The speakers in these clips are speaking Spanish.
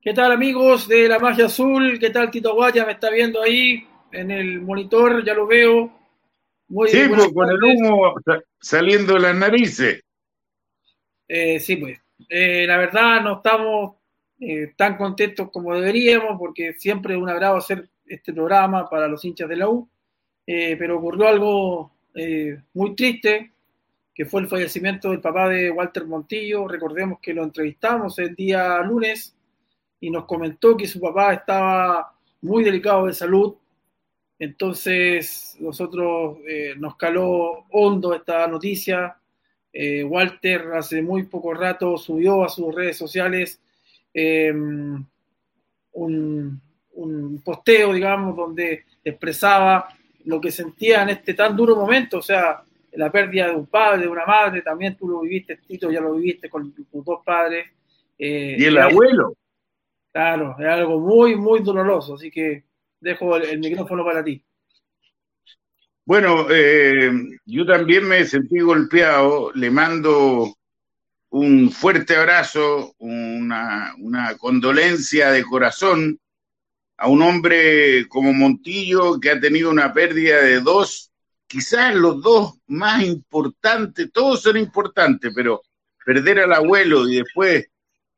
¿Qué tal amigos de la magia azul? ¿Qué tal Tito Guaya? Me está viendo ahí en el monitor, ya lo veo. Muy sí, pues, con el humo saliendo de las narices. Eh, sí, pues. Eh, la verdad no estamos eh, tan contentos como deberíamos porque siempre es un agrado hacer este programa para los hinchas de la U. pero ocurrió algo muy triste, que fue el fallecimiento del papá de Walter Montillo. Recordemos que lo entrevistamos el día lunes y nos comentó que su papá estaba muy delicado de salud. Entonces nosotros eh, nos caló hondo esta noticia. Eh, Walter hace muy poco rato subió a sus redes sociales em, un, un, posteo, digamos, donde expresaba lo que sentía en este tan duro momento, o sea, la pérdida de un padre, de una madre, también tú lo viviste, Tito, ya lo viviste con tus dos padres. Eh, y el abuelo. Claro, es algo muy, muy doloroso, así que dejo el, micrófono para ti. Bueno, eh, yo también me sentí golpeado, le mando un fuerte abrazo, una, una condolencia de corazón a un hombre como Montillo que ha tenido una pérdida de dos, quizás los dos más importantes, todos son importantes, pero perder al abuelo y después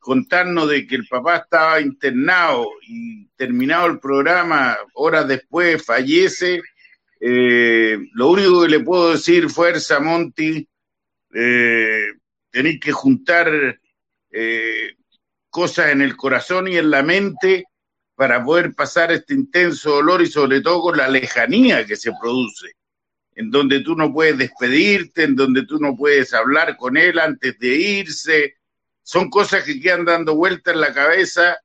contarnos de que el papá estaba internado y terminado el programa, horas después fallece. Eh, lo único que le puedo decir, fuerza, Monty, eh, tenéis que juntar eh, cosas en el corazón y en la mente para poder pasar este intenso dolor y sobre todo con la lejanía que se produce, en donde tú no puedes despedirte, en donde tú no puedes hablar con él antes de irse, son cosas que quedan dando vueltas en la cabeza,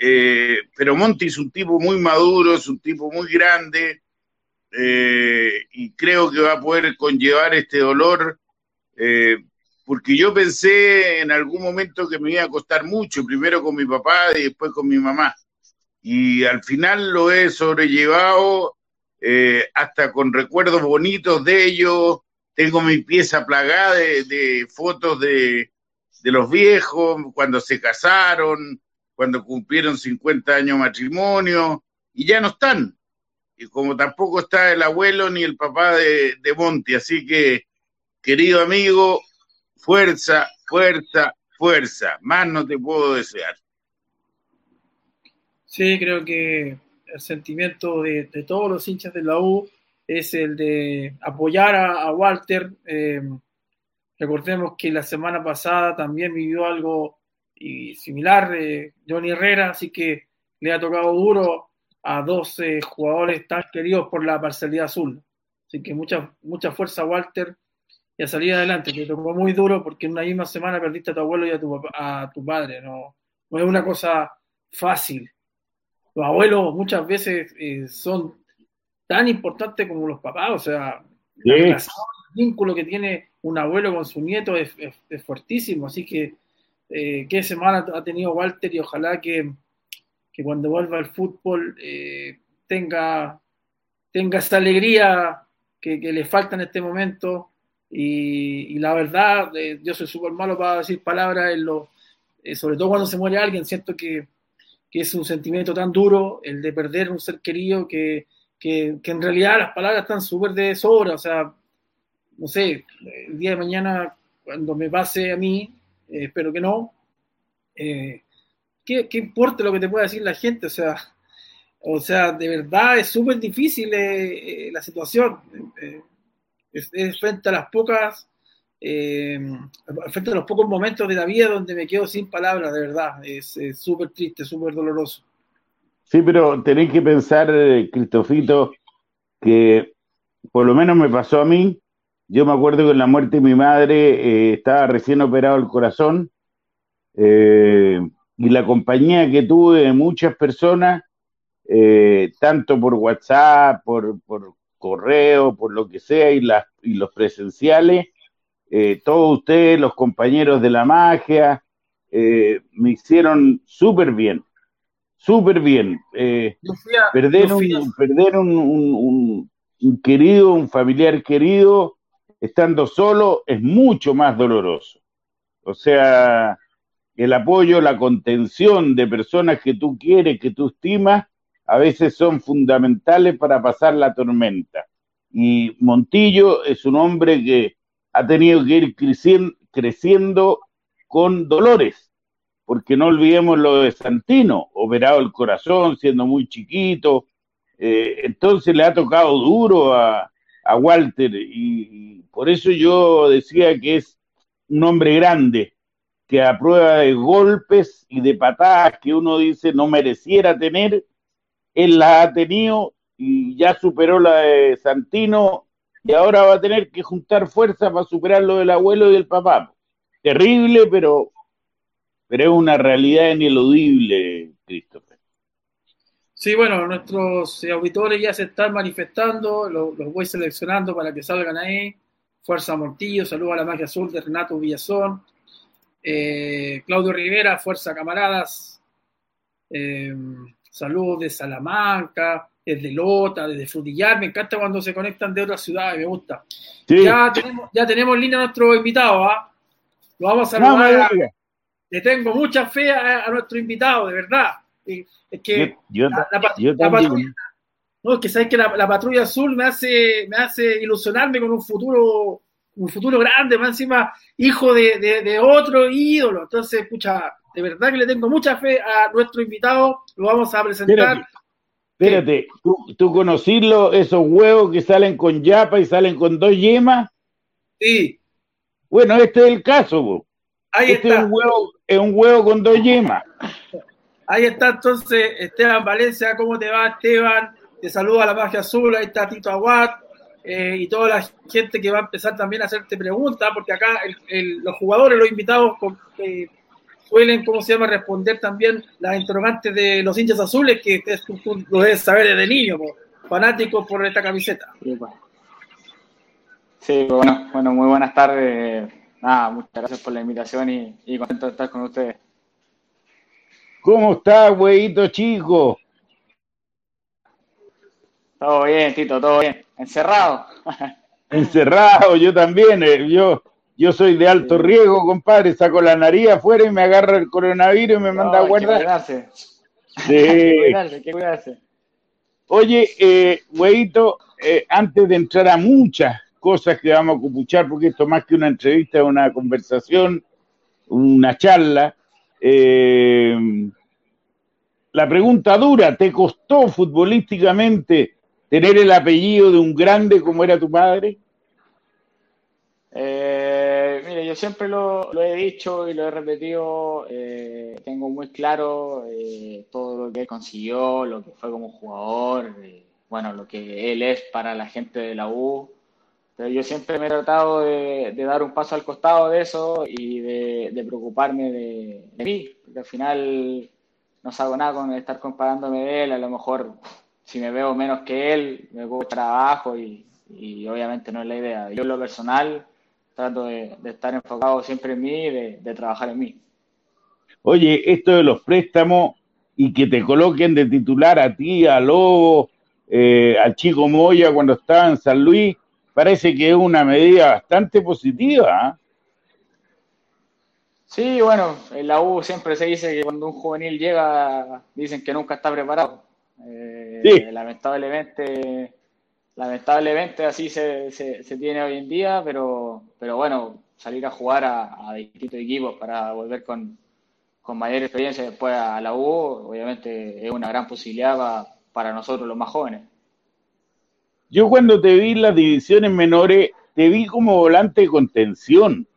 eh, pero Monty es un tipo muy maduro, es un tipo muy grande, eh, y creo que va a poder conllevar este dolor, eh, porque yo pensé en algún momento que me iba a costar mucho, primero con mi papá y después con mi mamá, y al final lo he sobrellevado hasta con recuerdos bonitos de ellos, tengo mi pieza plagada de fotos de, de los viejos, cuando se casaron, cuando cumplieron 50 años de matrimonio, y ya no están. Y como tampoco está el abuelo ni el papá de, de Monty. Así que, querido amigo, fuerza, fuerza, fuerza. Más no te puedo desear. Sí, creo que el sentimiento de, todos los hinchas de la U es el de apoyar a, Walter. Eh, Recordemos que la semana pasada también vivió algo similar Johnny Herrera, así que le ha tocado duro a 12 jugadores tan queridos por la parcialidad azul. Así que mucha, mucha fuerza, Walter, y a salir adelante. Te tocó muy duro porque en una misma semana perdiste a tu abuelo y a tu, a tu padre. No, no es una cosa fácil. Los abuelos muchas veces eh, son tan importantes como los papás, o sea, el vínculo que tiene un abuelo con su nieto es, fuertísimo, así que eh, qué semana ha tenido Walter y ojalá que, cuando vuelva al fútbol eh, tenga, tenga esa alegría que, le falta en este momento. Y, la verdad, eh, yo soy súper malo para decir palabras, lo, sobre todo cuando se muere alguien, siento que, es un sentimiento tan duro el de perder un ser querido que, que, que en realidad las palabras están súper de sobra, o sea, no sé, el día de mañana, cuando me pase a mí, eh, espero que no, eh, ¿qué, importa lo que te pueda decir la gente? O sea, o sea de verdad es súper difícil eh, la situación. Es, frente a las pocas, frente a los pocos momentos de la vida donde me quedo sin palabras, de verdad. Es súper triste, súper doloroso. Sí, pero tenéis que pensar, Cristofito, que por lo menos me pasó a mí, yo me acuerdo que en la muerte de mi madre eh, estaba recién operado el corazón eh, y la compañía que tuve de muchas personas, eh, tanto por WhatsApp, por, correo, por lo que sea, y, las, y los presenciales, todos ustedes, los compañeros de la magia, me hicieron súper bien, súper bien. perder un, perder un querido, un familiar querido, estando solo es mucho más doloroso. O sea, el apoyo, la contención de personas que tú quieres, que tú estimas, a veces son fundamentales para pasar la tormenta. Y Montillo es un hombre que ha tenido que ir creciendo, con dolores, porque no olvidemos lo de Santino, operado el corazón, siendo muy chiquito, eh, entonces le ha tocado duro a, a Walter y, por eso yo decía que es un hombre grande, que a prueba de golpes y de patadas que uno dice no mereciera tener, él la ha tenido y ya superó la de Santino y ahora va a tener que juntar fuerzas para superar lo del abuelo y del papá. Terrible, pero, pero es una realidad ineludible, Christopher. Sí, bueno, nuestros auditores ya se están manifestando, los, voy seleccionando para que salgan ahí. Fuerza Montillo, saludo a la magia azul de Renato Villazón. Eh, Claudio Rivera, Fuerza Camaradas. Eh, saludos de Salamanca, desde Lota, desde Frutillar. Me encanta cuando se conectan de otras ciudades, me gusta. Ya, tenemos, ya tenemos línea a nuestro invitado, ¿ah? Lo vamos a saludar. Le tengo mucha fe a nuestro invitado, de verdad. Es que la, patrulla, no, que sabes que la, patrulla azul me hace, me hace ilusionarme con un futuro, un futuro grande, más encima hijo de, otro ídolo. Entonces, escucha, de verdad que le tengo mucha fe a nuestro invitado, lo vamos a presentar. Espérate, ¿tú, tú esos huevos que salen con yapa y salen con dos yemas? Sí. Bueno, este es el caso, Ahí este está. Es un, huevo, es un huevo con dos yemas. Ahí está entonces Esteban Valencia, ¿cómo te va Esteban? Te saluda la magia azul, ahí está Tito Aguad eh, y toda la gente que va a empezar también a hacerte preguntas, porque acá los jugadores, los invitados eh, suelen, ¿cómo se llama?, responder también las interrogantes de los hinchas azules, que tú, lo debes saber desde niño, fanático por esta camiseta. Sí, bueno, bueno, muy buenas tardes. Muchas gracias por la invitación y, y contento de estar con ustedes. ¿Cómo estás, güeyito chico? Todo bien, Tito, todo bien. ¿Encerrado? Encerrado, yo también. Eh, yo, yo soy de alto riesgo, compadre. Saco la nariz afuera y me agarra el coronavirus y me manda a guardar. Sí. que cuidarse. Oye, eh, güeyito, eh, antes de entrar a muchas cosas que vamos a cupuchar, porque esto más que una entrevista es una conversación, una charla, eh, la pregunta dura, ¿te costó futbolísticamente tener el apellido de un grande como era tu padre? Eh, mire, yo siempre lo, he dicho y lo he repetido, eh, tengo muy claro eh, todo lo que consiguió, lo que fue como jugador, bueno, lo que él es para la gente de la U, yo siempre me he tratado de, dar un paso al costado de eso y de, preocuparme de, mí, porque al final no hago nada con estar comparándome de él, a lo mejor si me veo menos que él, me puedo echar y, obviamente no es la idea. Yo en lo personal trato de, estar enfocado siempre en mí y de, trabajar en mí. Oye, esto de los préstamos y que te coloquen de titular a ti, a Lobo, eh, al Chico Moya cuando estaba en San Luis, parece que es una medida bastante positiva. ¿ah? Sí, bueno, en la U siempre se dice que cuando un juvenil llega, dicen que nunca está preparado. Eh, lamentablemente, lamentablemente así se, se, tiene hoy en día, pero, pero bueno, salir a jugar a, distintos equipos para volver con, con, mayor experiencia después a la U, obviamente es una gran posibilidad para nosotros los más jóvenes. Yo cuando te vi en las divisiones menores, te vi como volante de contención.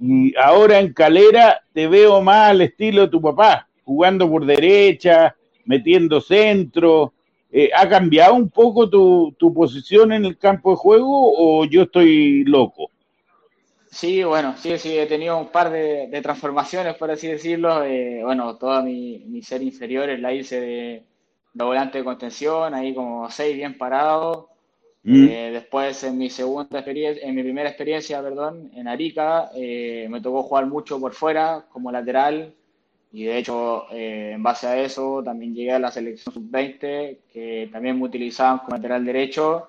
Y ahora en Calera te veo más al estilo de tu papá, jugando por derecha, metiendo centro. Eh, ¿Ha cambiado un poco tu, posición en el campo de juego o yo estoy loco? Sí, bueno, sí, sí, he tenido un par de, transformaciones, por así decirlo. Eh, bueno, toda mi, mi, ser inferior la hice de, de volante de contención, ahí como seis bien parado. Mm. Eh, después en mi segunda experiencia, en mi primera experiencia, perdón, en Arica, eh, me tocó jugar mucho por fuera como lateral y de hecho eh, en base a eso también llegué a la selección sub-20 que también me utilizaban como lateral derecho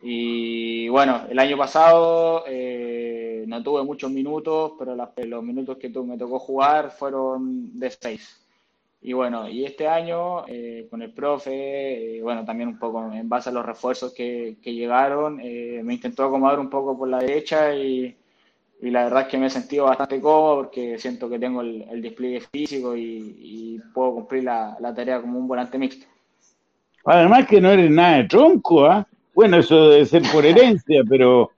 y bueno, el año pasado eh, no tuve muchos minutos, pero los minutos que me tocó jugar fueron de seis. Y bueno, y este año eh, con el profe, bueno, también un poco en base a los refuerzos que, llegaron, me intentó acomodar un poco por la derecha y, la verdad es que me he sentido bastante cómodo porque siento que tengo el, despliegue físico y, puedo cumplir la, la, tarea como un volante mixto. Además que no eres nada de tronco, ¿ah? Bueno, eso debe ser por herencia, pero,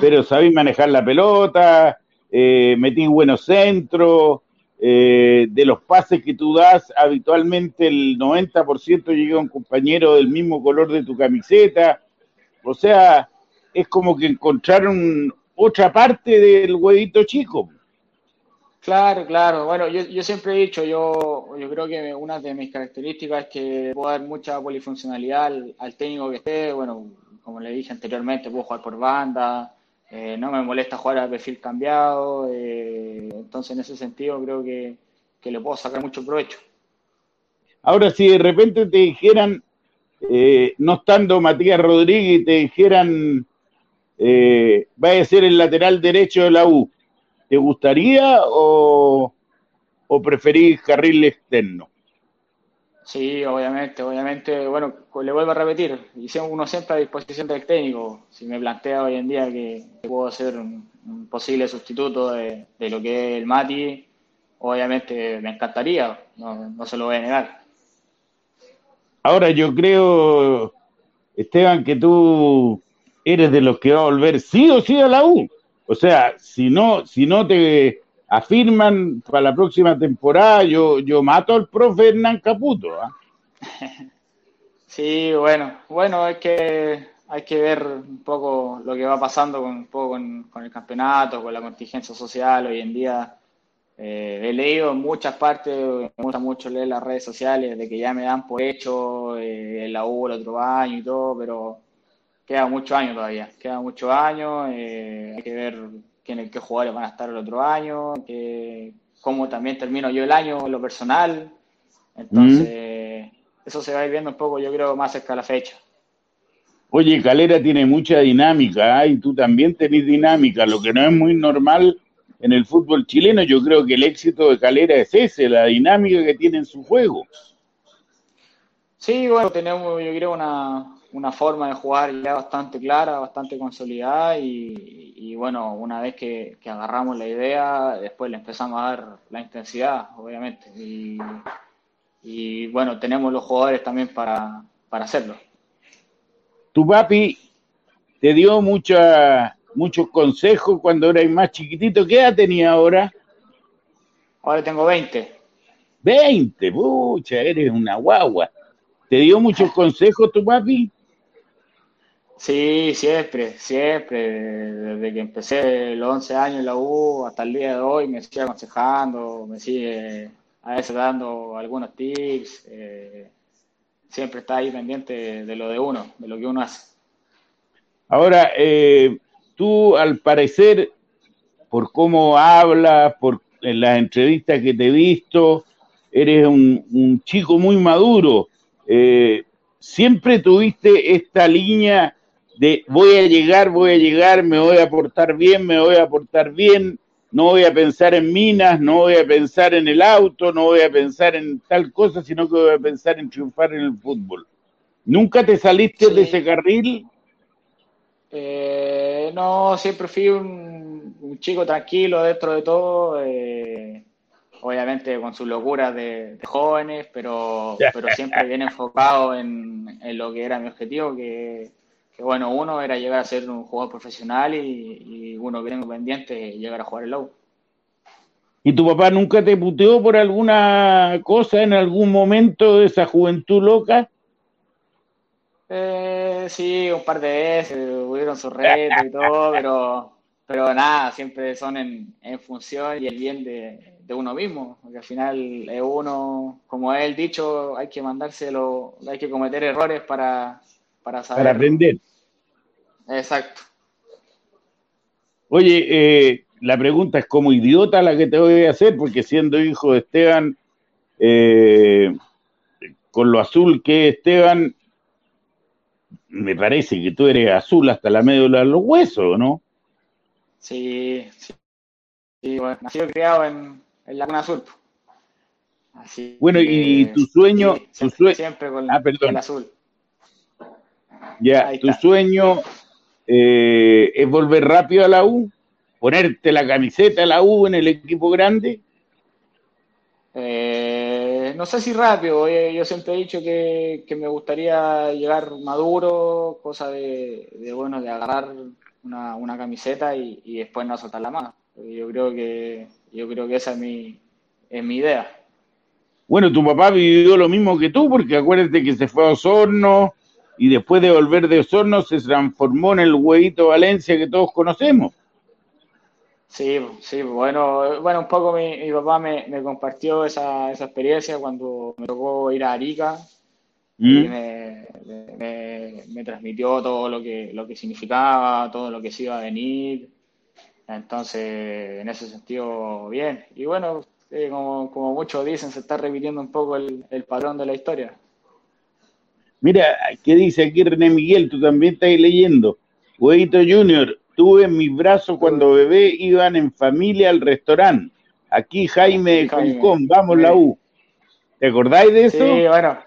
pero manejar la pelota, eh, metís buenos centros, eh, de los pases que tú das, habitualmente el 90% llega un compañero del mismo color de tu camiseta. O sea, es como que encontraron otra parte del huevito chico. Claro, claro. Bueno, yo, yo siempre he dicho, yo, yo creo que una de mis características es que puedo dar mucha polifuncionalidad al, técnico que esté. Bueno, como le dije anteriormente, puedo jugar por banda, eh, no me molesta jugar al perfil cambiado. Eh, entonces, en ese sentido, creo que, le puedo sacar mucho provecho. Ahora, si de repente te dijeran, eh, no estando Matías Rodríguez, te dijeran, vaya a ser el lateral derecho de la U ¿Te gustaría o, o preferís carril externo? Sí, obviamente, obviamente, bueno, le vuelvo a repetir, uno siempre a disposición del técnico. Si me plantea hoy en día que, puedo ser un, posible sustituto de, lo que es el Mati, obviamente me encantaría, no, no se lo voy a negar. Ahora yo creo, Esteban, que tú eres de los que va a volver sí o sí a la U. O sea, si no, si no te afirman para la próxima temporada, yo, yo mato al profe Hernán Caputo. ¿ah? Sí, bueno, bueno, es que hay que ver un poco lo que va pasando con, un poco con, el campeonato, con la contingencia social hoy en día. Eh, he leído en muchas partes, me gusta mucho leer las redes sociales de que ya me dan por hecho eh, la U el otro año y todo, pero queda mucho año todavía, queda mucho año, eh, hay que ver quién, qué jugadores van a estar el otro año, que, cómo también termino yo el año en lo personal, entonces mm. eso se va a ir viendo un poco yo creo más cerca de la fecha. Oye, Calera tiene mucha dinámica ¿eh? y tú también tenés dinámica, lo que no es muy normal en el fútbol chileno. Yo creo que el éxito de Calera es ese, la dinámica que tiene en su juego. Sí, bueno, tenemos yo creo una, una forma de jugar ya bastante clara, bastante consolidada y, bueno, una vez que, agarramos la idea, después le empezamos a dar la intensidad, obviamente. Y, bueno, tenemos los jugadores también para, hacerlo. Tu papi te dio mucha, muchos consejos cuando eras más chiquitito. ¿Qué edad tenía ahora? Ahora tengo 20. 20, pucha, eres una guagua. ¿Te dio muchos consejos tu papi? Sí, siempre, siempre. Desde que empecé los 11 años en la U hasta el día de hoy me sigue aconsejando, me sigue a veces dando algunos tips. Eh, siempre está ahí pendiente de lo de uno, de lo que uno hace. Ahora, eh, tú al parecer, por cómo hablas, por las entrevistas que te he visto, eres un, chico muy maduro. Eh, siempre tuviste esta línea de voy a llegar, voy a llegar, me voy a portar bien, me voy a portar bien, no voy a pensar en minas, no voy a pensar en el auto, no voy a pensar en tal cosa, sino que voy a pensar en triunfar en el fútbol. ¿Nunca te saliste de ese carril? Eh, no, siempre fui un, chico tranquilo dentro de todo, eh, obviamente con sus locuras de, jóvenes, pero, pero siempre bien enfocado en, en, lo que era mi objetivo, que bueno, uno era llegar a ser un jugador profesional y, uno que tengo pendiente llegar a jugar el low. ¿Y tu papá nunca te puteó por alguna cosa en algún momento de esa juventud loca? Eh, sí, un par de veces, hubieron sus retos y todo, pero, pero nada, siempre son en, función y el bien de, uno mismo, porque al final es uno, como él dicho, hay que mandárselo, hay que cometer errores para, para saber. Para aprender. Exacto. Oye, eh, la pregunta es como idiota la que te voy a hacer, porque siendo hijo de Esteban, eh, con lo azul que es Esteban, me parece que tú eres azul hasta la médula de los huesos, ¿no? Sí, sí. sí bueno, nacido y criado en, en la Laguna Azul. Así bueno, y tu sueño, tu sueño, siempre con ah, perdón. el azul. Ya, tu sueño eh, es volver rápido a la U, ponerte la camiseta a la U en el equipo grande. Eh, no sé si rápido, yo siempre he dicho que, me gustaría llegar maduro, cosa de, bueno, de agarrar una, camiseta y, después no soltar la mano. Yo creo que, yo creo que esa es mi, es mi idea. Bueno, tu papá vivió lo mismo que tú, porque acuérdate que se fue a Osorno y después de volver de Osorno se transformó en el huevito Valencia que todos conocemos. Sí, sí, bueno, bueno, un poco mi, papá me, compartió esa, esa, experiencia cuando me tocó ir a Arica y mm. me, transmitió todo lo que, lo que significaba, todo lo que se iba a venir. Entonces, en ese sentido, bien. Y bueno, eh, como, como, muchos dicen, se está repitiendo un poco el, el patrón de la historia. Mira, ¿qué dice aquí René Miguel? Tú también estás leyendo. Huevito Junior, tuve en mis brazos cuando bebé iban en familia al restaurante. Aquí Jaime de Concón, vamos la U. ¿Te acordáis de eso? Sí, bueno.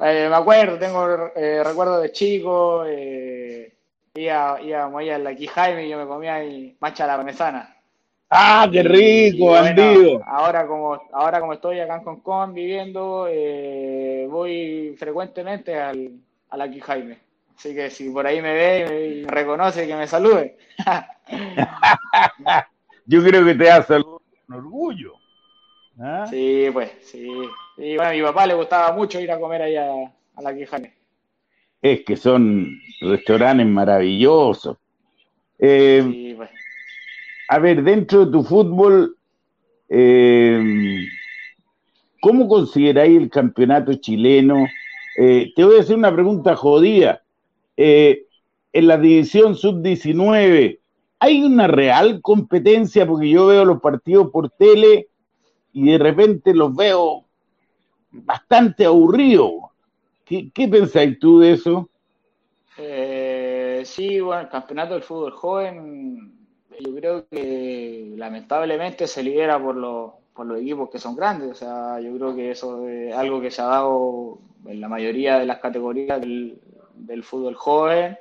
Eh, me acuerdo, tengo eh, recuerdos de chico. Eh, iba, ahí al aquí Jaime y yo me comía y mancha la parmesana. ¡Ah, qué rico, bandido! ahora como, ahora como estoy acá en Concón viviendo, eh, voy frecuentemente al, al aquí Jaime. Así que si por ahí me ve y me reconoce, que me salude. Yo creo que te da salud con orgullo. ¿Ah? Sí, pues, sí. Y bueno, a mi papá le gustaba mucho ir a comer ahí a, la Quijane. Es que son restaurantes maravillosos. Eh, sí, pues. A ver, dentro de tu fútbol, eh, ¿cómo consideráis el campeonato chileno? Eh, te voy a hacer una pregunta jodida. Eh, en la división sub-19, ¿hay una real competencia? Porque yo veo los partidos por tele y de repente los veo bastante aburridos. ¿Qué, pensáis tú de eso? Eh, sí, bueno, el campeonato del fútbol joven, yo creo que lamentablemente se lidera por los, por los equipos que son grandes. O sea, yo creo que eso es algo que se ha dado en la mayoría de las categorías del, del fútbol joven,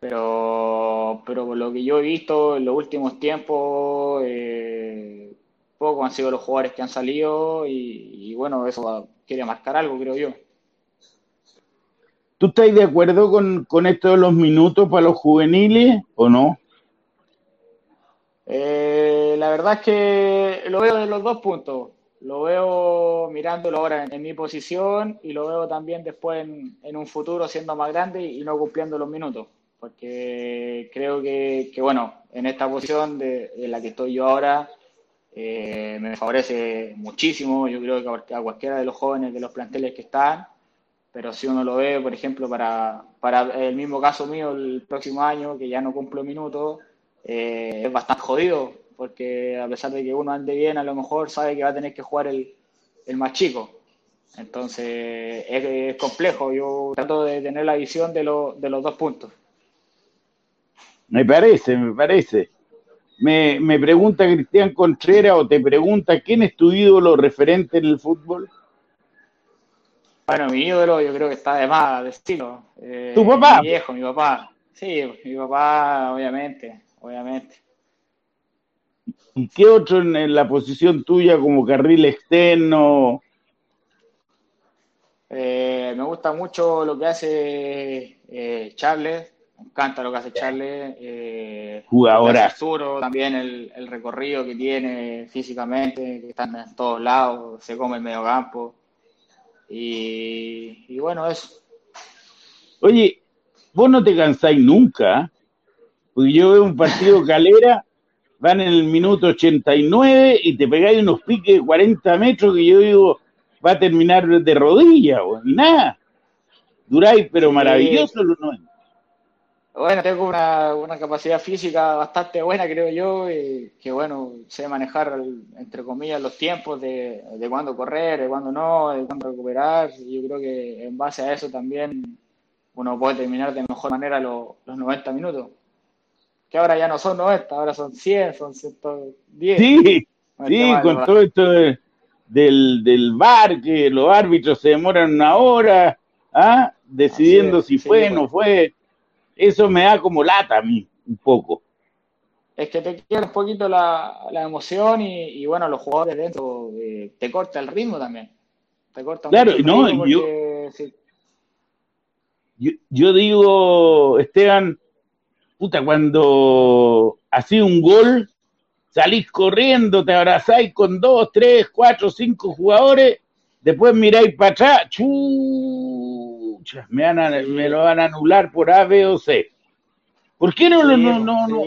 pero, pero por lo que yo he visto en los últimos tiempos, eh, pocos han sido los jugadores que han salido y, bueno, eso quiere marcar algo, creo yo. ¿Tú estás de acuerdo con, con esto de los minutos para los juveniles o no? Eh, la verdad es que lo veo de los dos puntos. Lo veo mirándolo ahora en, mi posición y lo veo también después en, un futuro siendo más grande y, no cumpliendo los minutos. Porque creo que, bueno, en esta posición de, en la que estoy yo ahora, eh, me favorece muchísimo. Yo creo que a cualquiera de los jóvenes de los planteles que están, pero si uno lo ve, por ejemplo, para, para el mismo caso mío el próximo año, que ya no cumplo minutos, eh, es bastante jodido porque a pesar de que uno ande bien, a lo mejor sabe que va a tener que jugar el, más chico. Entonces es, complejo. Yo trato de tener la visión de, de los dos puntos. Me parece, me parece. Me, me, pregunta Cristian Contreras o te pregunta quién es tu ídolo referente en el fútbol. Bueno, mi ídolo yo creo que está de más de estilo. Eh, ¿Tu papá? Mi viejo, mi papá. Sí, mi papá, obviamente, obviamente. ¿Y qué otro en, la posición tuya como carril externo? Eh, me gusta mucho lo que hace eh, Charles, me encanta lo que hace Charles. Eh, Jugadora. también el, recorrido que tiene físicamente, que está en todos lados, se come el medio campo. Y, y bueno, eso. Oye, vos no te cansáis nunca, porque yo veo un partido calera van en el minuto 89 y te pegáis unos piques de 40 metros que yo digo, va a terminar de rodilla, y nada. Duráis, pero maravilloso los 90. Bueno, tengo una, capacidad física bastante buena, creo yo, y que bueno, sé manejar, entre comillas, los tiempos de, de cuándo correr, de cuándo no, de cuándo recuperar. Y yo creo que en base a eso también uno puede terminar de mejor manera los, los 90 minutos. Que ahora ya no son 90, ahora son 100, son 110. Sí, sí, con todo esto del, del bar, que los árbitros se demoran una hora, ¿ah? decidiendo si fue o no fue. Eso me da como lata a mí, un poco. Es que te queda un poquito la, la emoción y, bueno, los jugadores dentro eh, te corta el ritmo también. Te corta claro, no, yo, yo, digo, Esteban, puta, cuando hacía un gol, salís corriendo, te abrazáis con dos, tres, cuatro, cinco jugadores, después miráis para atrás, chucha, me, lo van a anular por A, B o C. ¿Por qué no, no, no, no?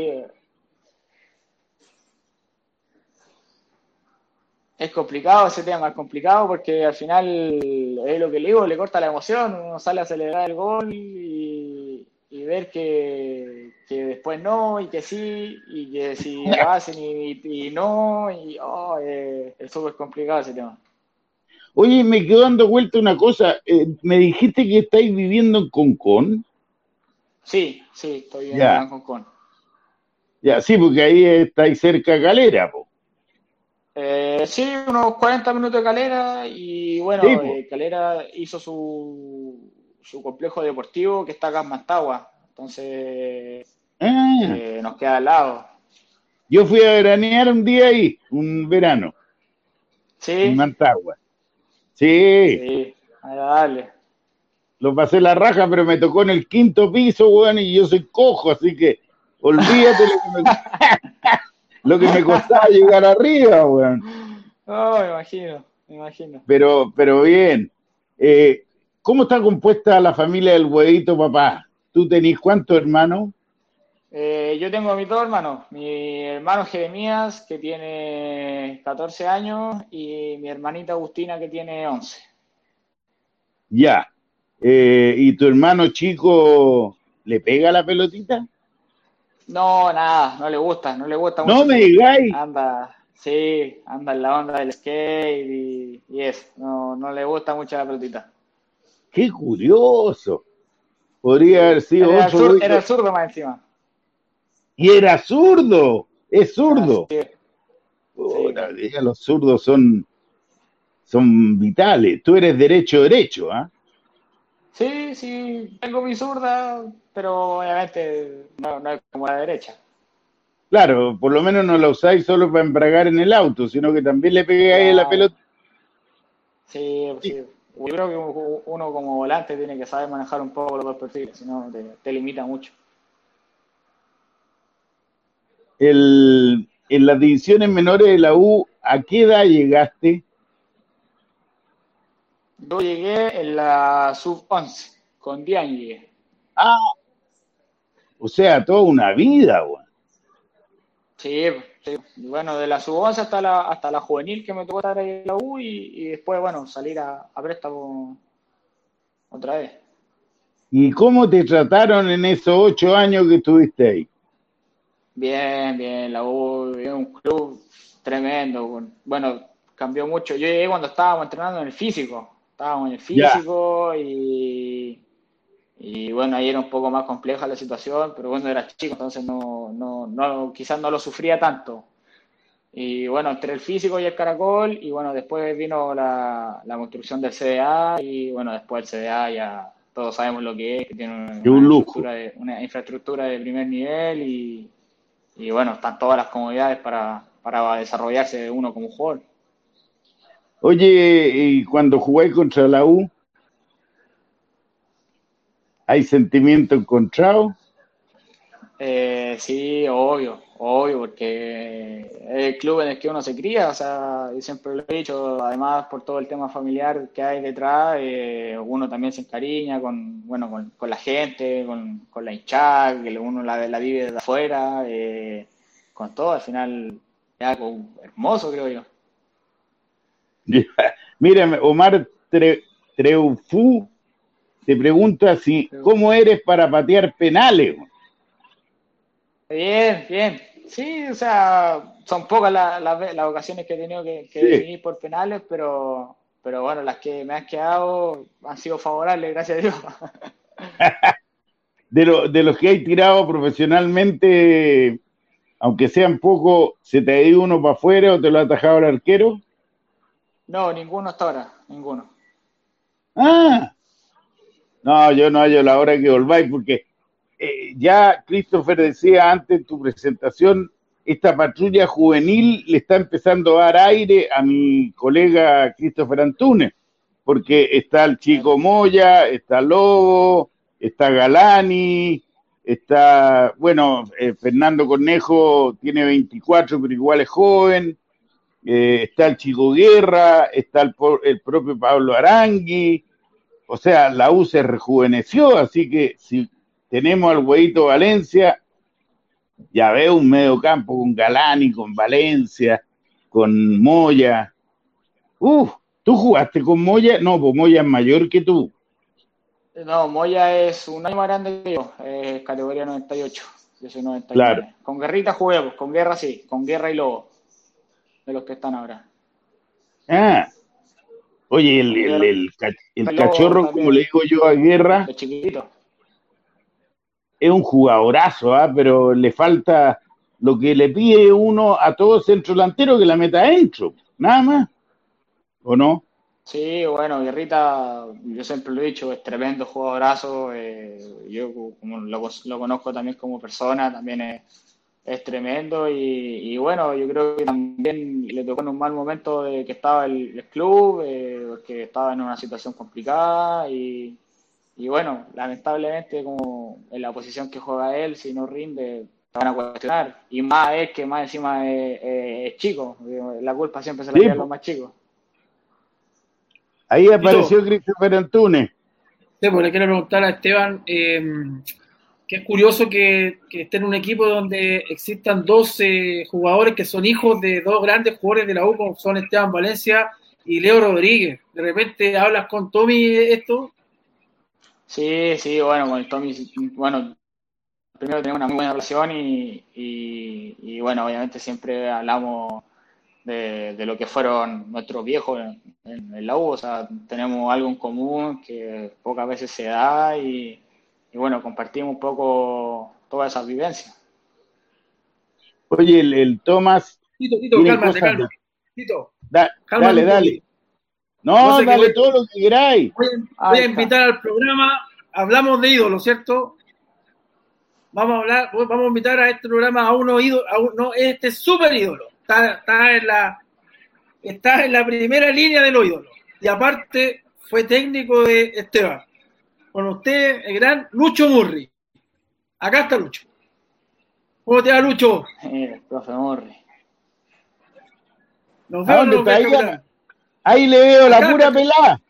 Es complicado ese tema, es complicado porque al final es lo que le digo, le corta la emoción, uno sale a celebrar el gol y, ver que, después no, y que sí, y que si lo hacen y, no, y oh, es súper complicado ese tema. Oye, me quedo dando vuelta una cosa, eh, me dijiste que estáis viviendo en Concón. Sí, sí, estoy viviendo en Concón. Ya, sí, porque ahí estáis cerca de Calera, po. Eh, sí, unos 40 minutos de Calera y bueno, eh, Calera hizo su, su complejo deportivo que está acá en Mantagua, entonces ah. eh, nos queda al lado. Yo fui a veranear un día ahí, un verano. Sí. En Mantagua. Sí. Sí, agradable. Lo pasé la raja, pero me tocó en el quinto piso, weón, y yo soy cojo, así que olvídate lo que me... lo que me costaba llegar arriba, weón. Oh, me imagino, me imagino. Pero, pero bien. Eh, ¿Cómo está compuesta la familia del huevito, papá? ¿Tú tenés cuántos hermanos? Eh, yo tengo mis dos hermanos. Mi hermano Jeremías, que tiene 14 años, y mi hermanita Agustina, que tiene 11. Ya. Eh, ¿Y tu hermano chico le pega la pelotita? No, nada, no le gusta, no le gusta mucho. No me digáis. Anda, sí, anda en la onda del skate y, y eso, no, no le gusta mucho la pelotita. Qué curioso. Podría haber sido era, otro era zurdo más encima. Y era zurdo, es zurdo. Sí. los zurdos son, son vitales. Tú eres derecho derecho, ¿ah? Sí, sí, tengo mi zurda, pero obviamente no, no es como la derecha. Claro, por lo menos no la usáis solo para embragar en el auto, sino que también le pegáis a la pelota. Sí, sí, Yo creo que uno como volante tiene que saber manejar un poco los dos perfiles, si no te, limita mucho. El, en las divisiones menores de la U, ¿a qué edad llegaste? Yo llegué en la sub-11, con 10 años Ah, o sea, toda una vida, güey. Sí, bueno, de la sub-11 hasta la, hasta la juvenil que me tocó estar ahí en la U y, después, bueno, salir a, a préstamo otra vez. ¿Y cómo te trataron en esos ocho años que estuviste ahí? Bien, bien, la U es un club tremendo. Bueno, cambió mucho. Yo llegué cuando estábamos entrenando en el físico estábamos en el físico y, y bueno, ahí era un poco más compleja la situación, pero bueno, era chico, entonces no, no, no, quizás no lo sufría tanto. Y bueno, entre el físico y el caracol, y bueno, después vino la, la construcción del CDA, y bueno, después el CDA ya todos sabemos lo que es, que tiene una, infraestructura, de, una infraestructura de primer nivel, y, y bueno, están todas las comodidades para, para desarrollarse uno como jugador. Oye, y cuando jugáis contra la U, ¿hay sentimiento encontrado? Eh, sí, obvio, obvio, porque es el club en el que uno se cría, o sea, yo siempre lo he dicho, además por todo el tema familiar que hay detrás, eh, uno también se encariña con, bueno, con, la gente, con, la hinchada, que uno la, la vive de afuera, eh, con todo, al final es algo hermoso, creo yo. Mira, Omar Treufú te pregunta si cómo eres para patear penales. Bien, bien. Sí, o sea, son pocas las ocasiones que he tenido que, que definir por penales, pero, pero bueno, las que me han quedado han sido favorables, gracias a Dios. de, de los que hay tirado profesionalmente, aunque sean poco, ¿se te ha ido uno para afuera o te lo ha atajado el arquero? No, ninguno hasta ahora, ninguno. Ah, no, yo no hallo la hora que volváis porque eh, ya Christopher decía antes en tu presentación, esta patrulla juvenil le está empezando a dar aire a mi colega Christopher Antunes, porque está el chico Moya, está Lobo, está Galani, está, bueno, eh, Fernando Cornejo tiene 24, pero igual es joven, eh, está el chico Guerra, está el, el propio Pablo Arangui, o sea, la U se rejuveneció, así que si tenemos al huevito Valencia, ya veo un medio campo con Galani, con Valencia, con Moya. Uf, ¿tú jugaste con Moya? No, pues Moya es mayor que tú. No, Moya es un año más grande que yo, es categoría 98. Yo soy 99. Claro. Con Guerrita jugué, pues, con Guerra sí, con Guerra y Lobo, de los que están ahora. Ah, oye, el, el, el, el cachorro, como le digo yo a Guerra. Es un jugadorazo, ¿ah? pero le falta lo que le pide uno a todo centro delantero que la meta adentro, nada más. ¿O no? Sí, bueno, Guerrita, yo siempre lo he dicho, es tremendo jugadorazo. Eh, yo como lo, conozco también como persona, también es, es tremendo. Y, bueno, yo creo que también le tocó en un mal momento de que estaba el, club, eh, que estaba en una situación complicada y y bueno, lamentablemente, como en la posición que juega él, si no rinde, te van a cuestionar. Y más es que más encima es, chico. La culpa siempre se la a los más chicos. Ahí apareció Christopher Antunes. Sí, pues le quiero preguntar a Esteban, eh, que es curioso que, esté en un equipo donde existan dos jugadores que son hijos de dos grandes jugadores de la U, como son Esteban Valencia y Leo Rodríguez. De repente hablas con Tommy esto, Sí, sí, bueno, con Tommy, bueno, primero tenemos una muy buena relación y, y, bueno, obviamente siempre hablamos de, lo que fueron nuestros viejos en, la U, o sea, tenemos algo en común que pocas veces se da y, bueno, compartimos un poco todas esas vivencias. Oye, el, el Tomás... Tito, Tito, cálmate, cálmate. Tito, dale, dale. No, dale todo lo que queráis. Voy, a, invitar al programa, hablamos de ídolos, ¿cierto? Vamos a hablar, vamos a invitar a este programa a uno ídolo, a uno, este súper ídolo. Está, en la, está en la primera línea de los ídolos. Y aparte, fue técnico de Esteban. Con usted, el gran Lucho Murri. Acá está Lucho. ¿Cómo te va, Lucho? Eh, profe Murri. Nos vemos, nos Ahí le veo la pura pelada.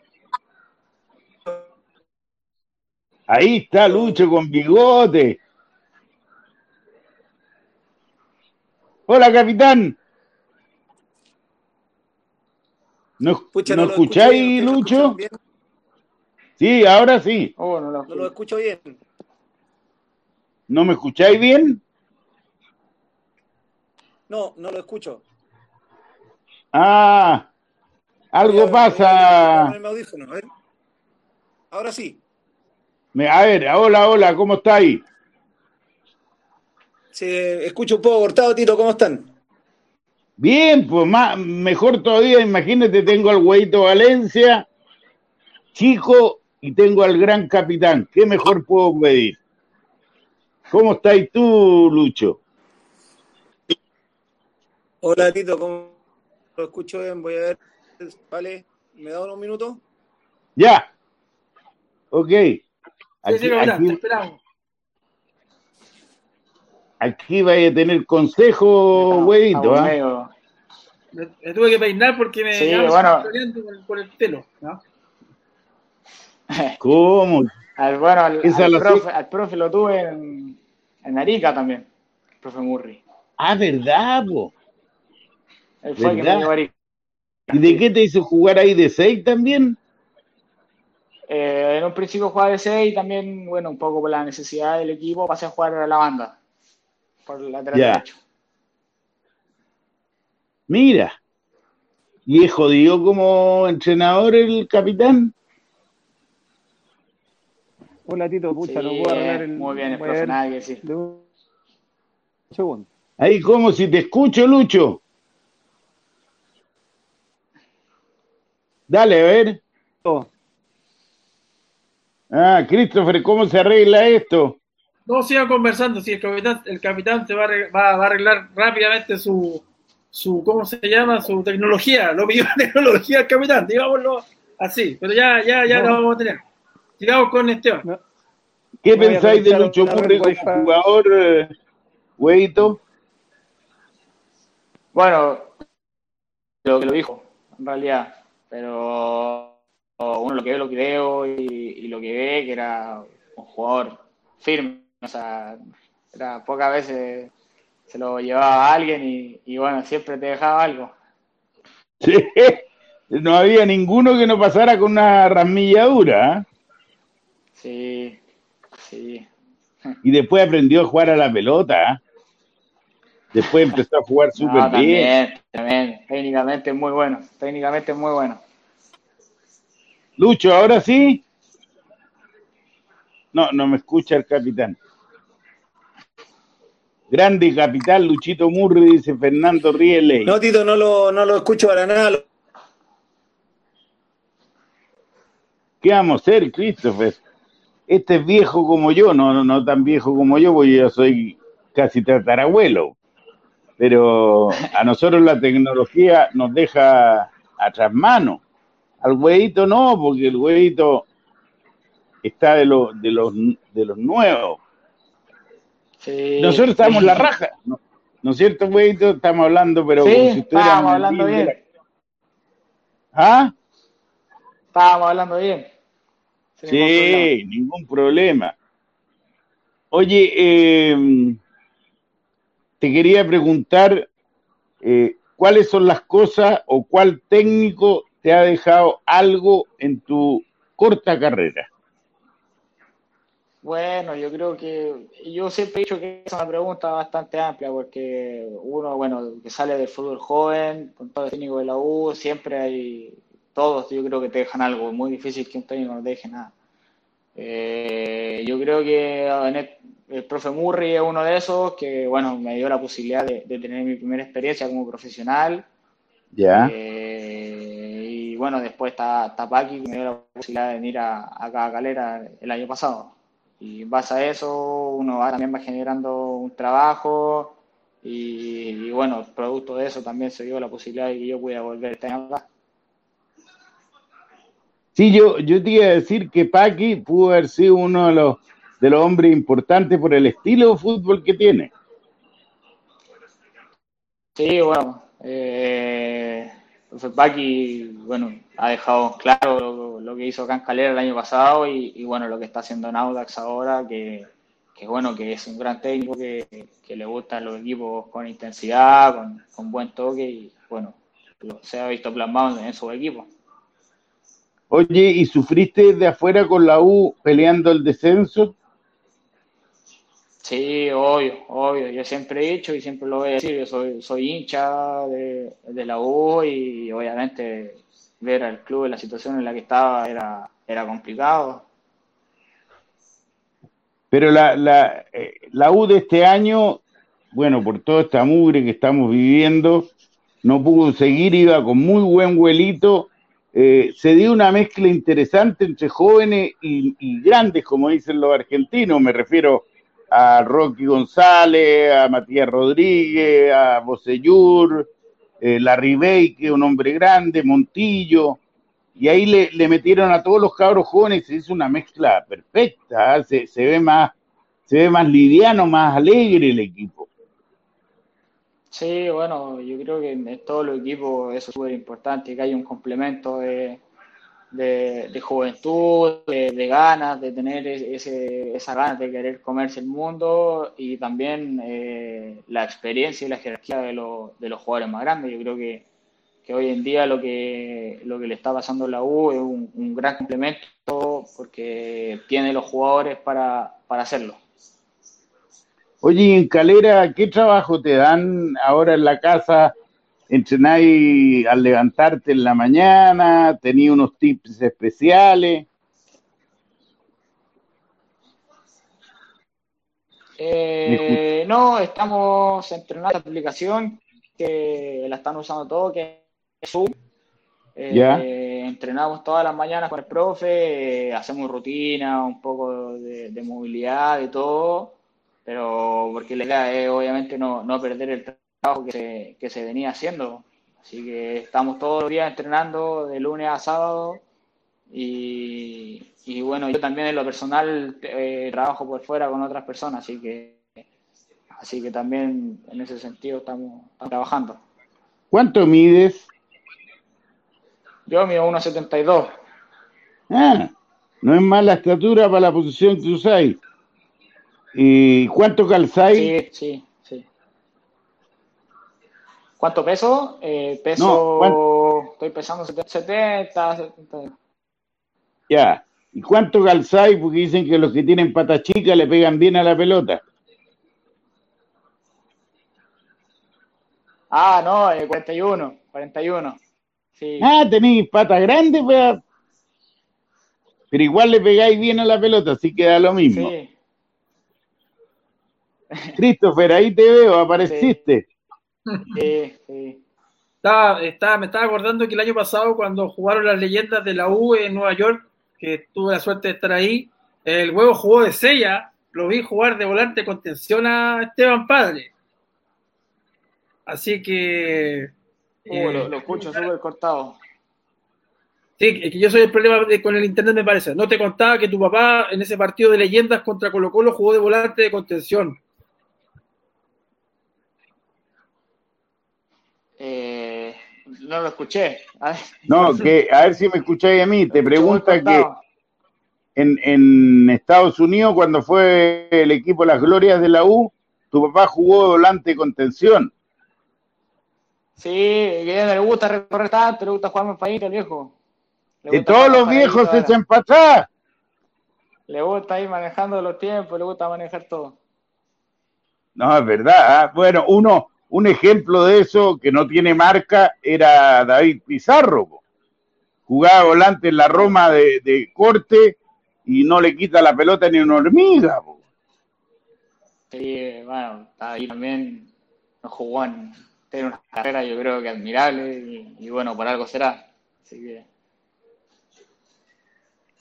Ahí está Lucho con bigote. Hola, capitán. ¿No, ¿no, escucháis, Lucho? Sí, ahora sí. Oh, no, lo, escucho bien. ¿No me escucháis bien? No, no lo escucho. Ah, algo pasa. Ahora sí. A ver, hola, hola, ¿cómo está ahí? Se escucho un poco cortado, Tito, ¿cómo están? Bien, pues más, mejor todavía, imagínate, tengo al Güeyito Valencia, chico, y tengo al gran capitán. ¿Qué mejor puedo pedir? ¿Cómo estáis tú, Lucho? Hola, Tito, ¿cómo lo escucho bien? Voy a ver Vale, ¿me da unos minutos? Ya. Ok. Aquí, aquí, vaya a tener consejo, huevito. ¿ah? Me, tuve que peinar porque me sí, bueno. por, el pelo. ¿no? ¿Cómo? Al, bueno, al, profe, al, profe, lo tuve en, en Arica también, el profe Murray. Ah, ¿verdad, po? Él fue que me Arica. ¿Y de qué te hizo jugar ahí de 6 también? Eh, en un principio jugaba de 6 y también, bueno, un poco por la necesidad del equipo, pasé a jugar a la banda, por la lateral derecho. Mira, ¿y es jodido como entrenador el capitán? Hola Tito, pucha, no puedo arreglar el. Muy bien, el profe, que decir. un segundo. Ahí, ¿cómo si te escucho, Lucho? Dale, a ver. Oh. Ah, Christopher, ¿cómo se arregla esto? No, sigan conversando, si el capitán, el capitán se va a, arreglar rápidamente su, su, ¿cómo se llama? Su tecnología, lo pidió la tecnología el capitán, digámoslo así, pero ya, ya, ya lo vamos a tener. Sigamos con Esteban. ¿Qué pensáis de Lucho Murri como jugador, eh, Bueno, lo que lo dijo, en realidad, pero uno lo que ve, lo que veo y, lo que ve, que era un jugador firme, o sea, era pocas veces se lo llevaba a alguien y, y bueno, siempre te dejaba algo. Sí, no había ninguno que no pasara con una rasmilladura. ¿eh? Sí, sí. Y después aprendió a jugar a la pelota. ¿eh? Después empezó a jugar súper bien. También, técnicamente muy bueno, técnicamente muy bueno. Lucho, ahora sí. No, no me escucha el capitán. Grande capital, Luchito Murri, dice Fernando Riele. No, Tito, no lo, no lo escucho para nada. ¿Qué vamos a hacer, Christopher? Este es viejo como yo, no, no tan viejo como yo, porque yo soy casi tatarabuelo. Pero a nosotros la tecnología nos deja atrás mano. Al huevito no, porque el huevito está de, los de, los, de los nuevos. Nosotros estamos la raja, ¿no? ¿no es cierto, huevito? Estamos hablando, pero sí, como si estábamos hablando bien. ¿Ah? Estábamos hablando bien. Sí, ningún problema. Oye, em, te quería preguntar eh, cuáles son las cosas o cuál técnico te ha dejado algo en tu corta carrera. Bueno, yo creo que yo siempre he dicho que es una pregunta bastante amplia porque uno, bueno, que sale del fútbol joven, con todo el técnico de la U, siempre hay todos, yo creo que te dejan algo, muy difícil que un técnico no te deje nada. Eh, yo creo que el, profe Murray es uno de esos que, bueno, me dio la posibilidad de, tener mi primera experiencia como profesional. Ya. Eh, y bueno, después está, Tapaki que me dio la posibilidad de venir a, acá a Calera el año pasado. Y en base a eso, uno va, también va generando un trabajo y, bueno, producto de eso también se dio la posibilidad de que yo pudiera volver a estar acá. Sí, yo, yo te iba a decir que Paqui pudo haber sido uno de los, de los hombres importantes por el estilo de fútbol que tiene. Sí, bueno, eh, Paqui, bueno, ha dejado claro lo, que hizo acá en Calera el año pasado y, bueno, lo que está haciendo en Audax ahora, que, bueno, que es un gran técnico, que, le gustan los equipos con intensidad, con, buen toque y bueno, se ha visto plasmado en su equipo. Oye, ¿y sufriste de afuera con la U peleando el descenso? Sí, obvio, obvio. Yo siempre he dicho y siempre lo voy a decir, yo soy, soy hincha de, la U y obviamente ver al club en la situación en la que estaba era, era complicado. Pero la, la, eh, la U de este año, bueno, por toda esta mugre que estamos viviendo, no pudo seguir, iba con muy buen vuelito. Eh, se dio una mezcla interesante entre jóvenes y, y, grandes, como dicen los argentinos. Me refiero a Rocky González, a Matías Rodríguez, a Bosellur, eh, Larribey, que un hombre grande, Montillo, y ahí le, metieron a todos los cabros jóvenes, se hizo una mezcla perfecta, ¿ah? se, ve más, se ve más liviano, más alegre el equipo. Sí, bueno, yo creo que en todos los equipos eso es súper importante, que haya un complemento de, de, juventud, de, ganas, de tener ese, esa ganas de querer comerse el mundo y también eh, la experiencia y la jerarquía de, de los jugadores más grandes. Yo creo que, que, hoy en día lo que, lo que le está pasando a la U es un, gran complemento porque tiene los jugadores para, para hacerlo. Oye, en Calera, ¿qué trabajo te dan ahora en la casa? entrenáis al levantarte en la mañana, tenía unos tips especiales. Eh, no, estamos entrenando esta aplicación que la están usando todos, que es Zoom. Eh, entrenamos todas las mañanas con el profe, hacemos rutina, un poco de, movilidad, de todo, pero porque la idea es obviamente no, no perder el trabajo que se, que se venía haciendo. Así que estamos todos los días entrenando de lunes a sábado y, y bueno, yo también en lo personal eh, trabajo por fuera con otras personas, así que así que también en ese sentido estamos, trabajando. ¿Cuánto mides? Yo mido 1,72. Ah, no es mala estatura para la posición que usáis. ¿Y cuánto calzáis? Sí, sí, sí. ¿Cuánto peso? Eh, peso, estoy pesando 70, 70. Ya. ¿Y cuánto calzáis? Porque dicen que los que tienen patas chicas le pegan bien a la pelota. Ah, no, 41, 41. Sí. Ah, tenéis patas grandes, pues. Pero igual le pegáis bien a la pelota, así que da lo mismo. Sí. Christopher, ahí te veo, apareciste. Sí, sí. Estaba, estaba, me estaba acordando que el año pasado, cuando jugaron las leyendas de la U en Nueva York, que tuve la suerte de estar ahí, el huevo jugó de sella, lo vi jugar de volante con tensión a Esteban Padre. Así que. Uh, lo, lo, escucho súper cortado. Sí, es que yo soy el problema con el internet, me parece. No te contaba que tu papá en ese partido de leyendas contra Colo Colo jugó de volante de contención. Eh, no lo escuché. No, que a ver si me escucháis a mí. Te pregunta que en, en Estados Unidos, cuando fue el equipo Las Glorias de la U, tu papá jugó volante de contención. Sí, que le gusta recorrer tanto, le gusta jugar más país, el viejo. De todos los viejos se echan para Le gusta ir manejando los tiempos, le gusta manejar todo. No, es verdad. ¿ah? Bueno, uno, un ejemplo de eso que no tiene marca era David Pizarro. Jugaba volante en la Roma de, corte y no le quita la pelota ni una hormiga. Sí, bueno, ahí también no jugó en tiene una carrera yo creo que admirable y, bueno, por algo será. Así que...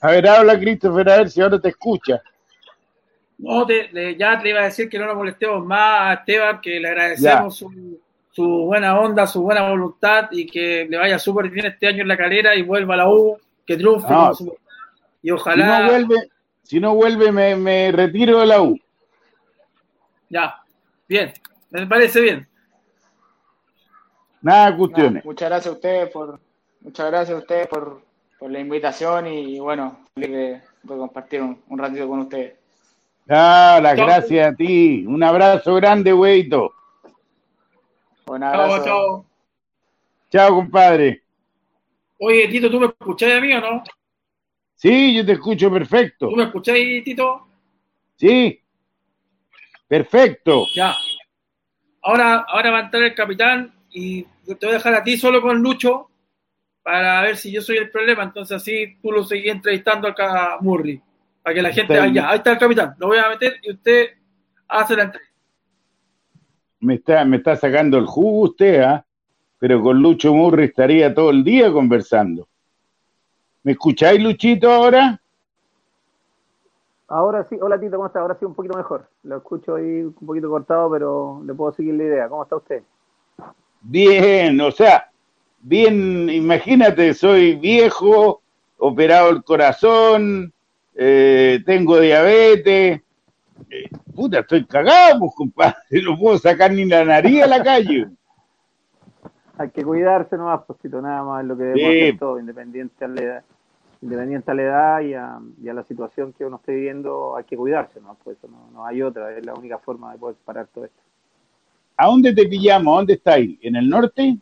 A ver, habla Christopher, a ver si ahora te escucha. No, ya te iba a decir que no nos molestemos más a Esteban, que le agradecemos su, buena onda, su buena voluntad y que le vaya súper bien este año en la calera y vuelva a la U, que triunfe. Y ojalá. Si no vuelve, si no vuelve me, me retiro de la U. Ya, bien, me parece bien. Nada cuestiones. muchas gracias a ustedes por, muchas gracias a ustedes por, la invitación y, bueno, feliz de, compartir un, ratito con ustedes. Ah, las gracias a ti. Un abrazo grande, güeyito. Un abrazo. Chao, chao. Chao, compadre. Oye, Tito, ¿tú me escuchás a mí o no? Sí, yo te escucho perfecto. ¿Tú me escucháis, Tito? Sí. Perfecto. Ya. Ahora, ahora va a entrar el capitán y te voy a dejar a ti solo con Lucho para ver si yo soy el problema. Entonces así tú lo seguís entrevistando acá a Murray. Para que la gente... vaya ahí está el capitán. Lo voy a meter y usted hace la entrevista. Me está, me está sacando el jugo usted, ¿ah? Pero con Lucho Murray estaría todo el día conversando. ¿Me escucháis, Luchito, ahora? Ahora sí, hola Tito, ¿cómo está? Ahora sí un poquito mejor. Lo escucho ahí un poquito cortado, pero le puedo seguir la idea. ¿Cómo está usted? Bien, o sea, bien, imagínate, soy viejo, operado el corazón, eh, tengo diabetes, eh, puta, estoy cagado, pues, compadre, no puedo sacar ni la nariz a la calle. Hay que cuidarse nomás, posito, nada más lo que debemos hacer todo, independiente a la edad, independiente a la edad y a, la situación que uno esté viviendo, hay que cuidarse, ¿no? Pues no, no hay otra, es la única forma de poder parar todo esto. ¿A dónde te pillamos? ¿A dónde estáis? ¿En el norte?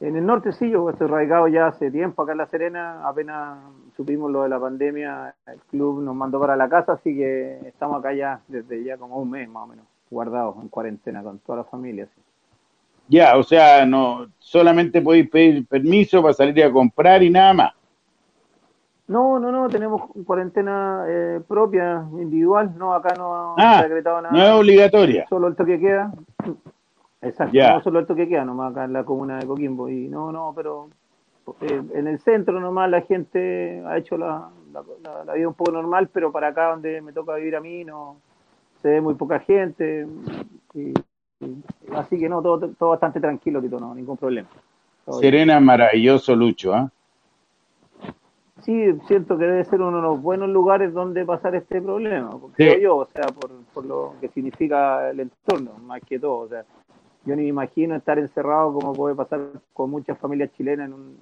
En el norte sí, yo estoy radicado ya hace tiempo acá en La Serena, apenas supimos lo de la pandemia, el club nos mandó para la casa, así que estamos acá ya desde ya como un mes más o menos, guardados en cuarentena con toda la familia. Ya, o sea, no, solamente podéis pedir permiso para salir a comprar y nada más. No, no, no, tenemos cuarentena eh, propia, individual, no, acá no ah, ha decretado nada. No es obligatoria. Solo el toque queda. Exacto, no solo el toque queda nomás acá en la comuna de Coquimbo. Y no, no, pero en el centro nomás la gente ha hecho la, la, vida un poco normal, pero para acá donde me toca vivir a mí no se ve muy poca gente. Y, así que no, todo, todo bastante tranquilo, Tito, no, ningún problema. Serena, maravilloso, Lucho, ¿ah? Sí, siento que debe ser uno de los buenos lugares donde pasar este problema, creo yo, o sea, por, por lo que significa el entorno, más que todo, o sea, yo ni me imagino estar encerrado como puede pasar con muchas familias chilenas en, un,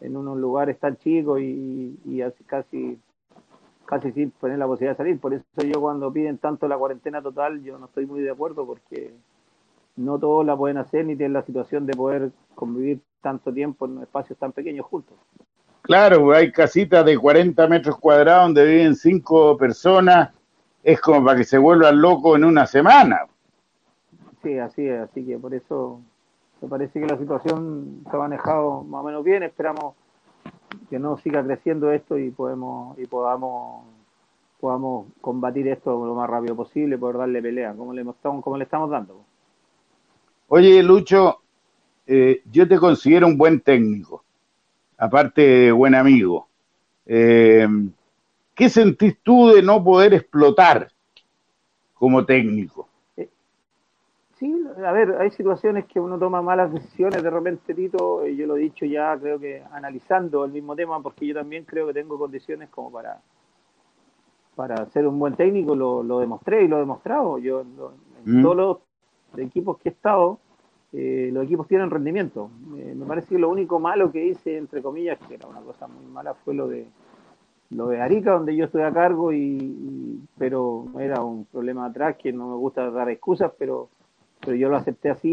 en unos lugares tan chicos y, y así casi casi sin tener la posibilidad de salir. Por eso yo cuando piden tanto la cuarentena total, yo no estoy muy de acuerdo porque no todos la pueden hacer ni tienen la situación de poder convivir tanto tiempo en espacios tan pequeños juntos. Claro, hay casitas de 40 metros cuadrados donde viven cinco personas, es como para que se vuelvan locos en una semana. Sí, así es, así que por eso me parece que la situación se ha manejado más o menos bien, esperamos que no siga creciendo esto y podemos y podamos podamos combatir esto lo más rápido posible, poder darle pelea, como le estamos, como le estamos dando. Oye, Lucho, eh, yo te considero un buen técnico, aparte de buen amigo. Eh, ¿Qué sentís tú de no poder explotar como técnico? Sí, a ver, hay situaciones que uno toma malas decisiones de repente, Tito, y yo lo he dicho ya, creo que analizando el mismo tema, porque yo también creo que tengo condiciones como para para ser un buen técnico, lo, lo demostré y lo he demostrado. Yo en mm. todos los equipos que he estado, eh, los equipos tienen rendimiento. Eh, me parece que lo único malo que hice, entre comillas, que era una cosa muy mala, fue lo de lo de Arica, donde yo estoy a cargo, y, pero era un problema atrás que no me gusta dar excusas, pero, pero yo lo acepté así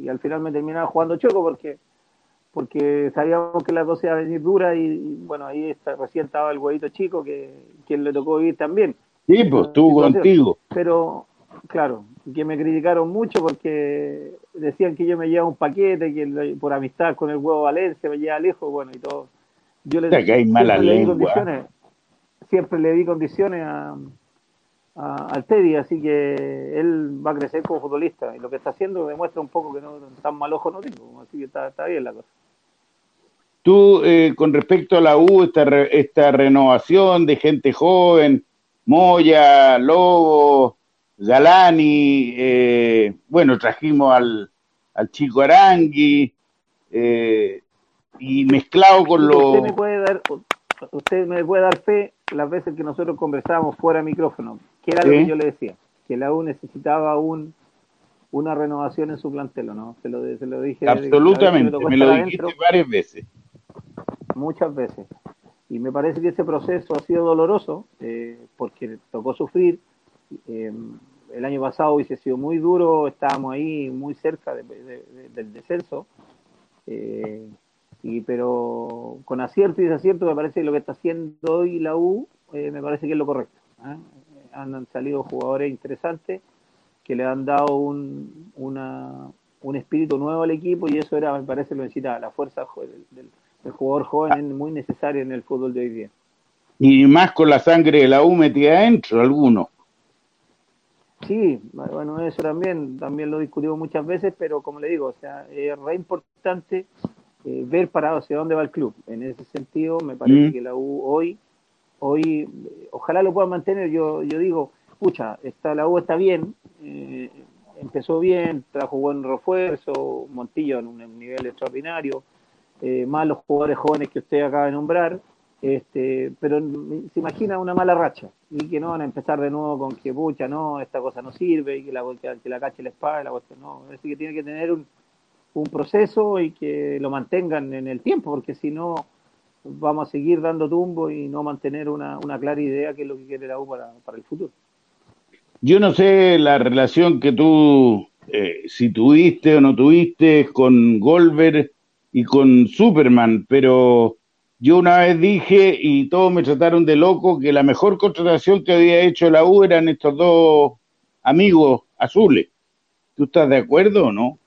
y, al final me terminaba jugando choco porque porque sabíamos que la cosa iba a venir dura y, bueno, ahí está, recién estaba el huevito chico que quien le tocó vivir también. Sí, pues estuvo contigo. Pero, claro, que me criticaron mucho porque decían que yo me llevaba un paquete, que por amistad con el huevo Valencia me llevaba lejos, bueno, y todo. Yo le, que hay mala condiciones, siempre le di condiciones a, al Teddy, así que él va a crecer como futbolista. Y lo que está haciendo demuestra un poco que no tan mal ojo no tengo, así que está, está bien la cosa. Tú, eh, con respecto a la U, esta, esta renovación de gente joven, Moya, Lobo, Galani, eh, bueno, trajimos al, al chico Arangui, eh, y mezclado con lo... Usted me, puede dar, usted me puede dar fe las veces que nosotros conversábamos fuera de micrófono, que era lo que yo le decía, que la U necesitaba un, una renovación en su plantel, ¿no? Se lo, se lo dije. Absolutamente, me, lo dijiste varias veces. Muchas veces. Y me parece que ese proceso ha sido doloroso, eh, porque tocó sufrir, eh, el año pasado hubiese sido muy duro, estábamos ahí muy cerca del descenso, eh, y, pero con acierto y desacierto me parece que lo que está haciendo hoy la U eh, me parece que es lo correcto. Han, salido jugadores interesantes que le han dado un, un espíritu nuevo al equipo y eso era, me parece, lo necesitaba, la fuerza del, del jugador joven es muy necesaria en el fútbol de hoy día. Y más con la sangre de la U metida adentro, alguno. Sí, bueno, eso también, también lo discutimos muchas veces, pero como le digo, o sea, es re importante eh, ver para hacia dónde va el club. En ese sentido, me parece mm. que la U hoy, hoy, ojalá lo pueda mantener. Yo, yo digo, escucha, está, la U está bien, eh, empezó bien, trajo buen refuerzo, Montillo en un nivel extraordinario, eh, más los jugadores jóvenes que usted acaba de nombrar, este, pero se imagina una mala racha y que no van a empezar de nuevo con que, pucha, no, esta cosa no sirve y que la, que la cache la espada, la cuestión, no, es que tiene que tener un, un proceso y que lo mantengan en el tiempo, porque si no vamos a seguir dando tumbo y no mantener una, una clara idea que es lo que quiere la U para, para el futuro. Yo no sé la relación que tú, eh, si tuviste o no tuviste con Goldberg y con Superman, pero yo una vez dije, y todos me trataron de loco, que la mejor contratación que había hecho la U eran estos dos amigos azules. ¿Tú estás de acuerdo o no?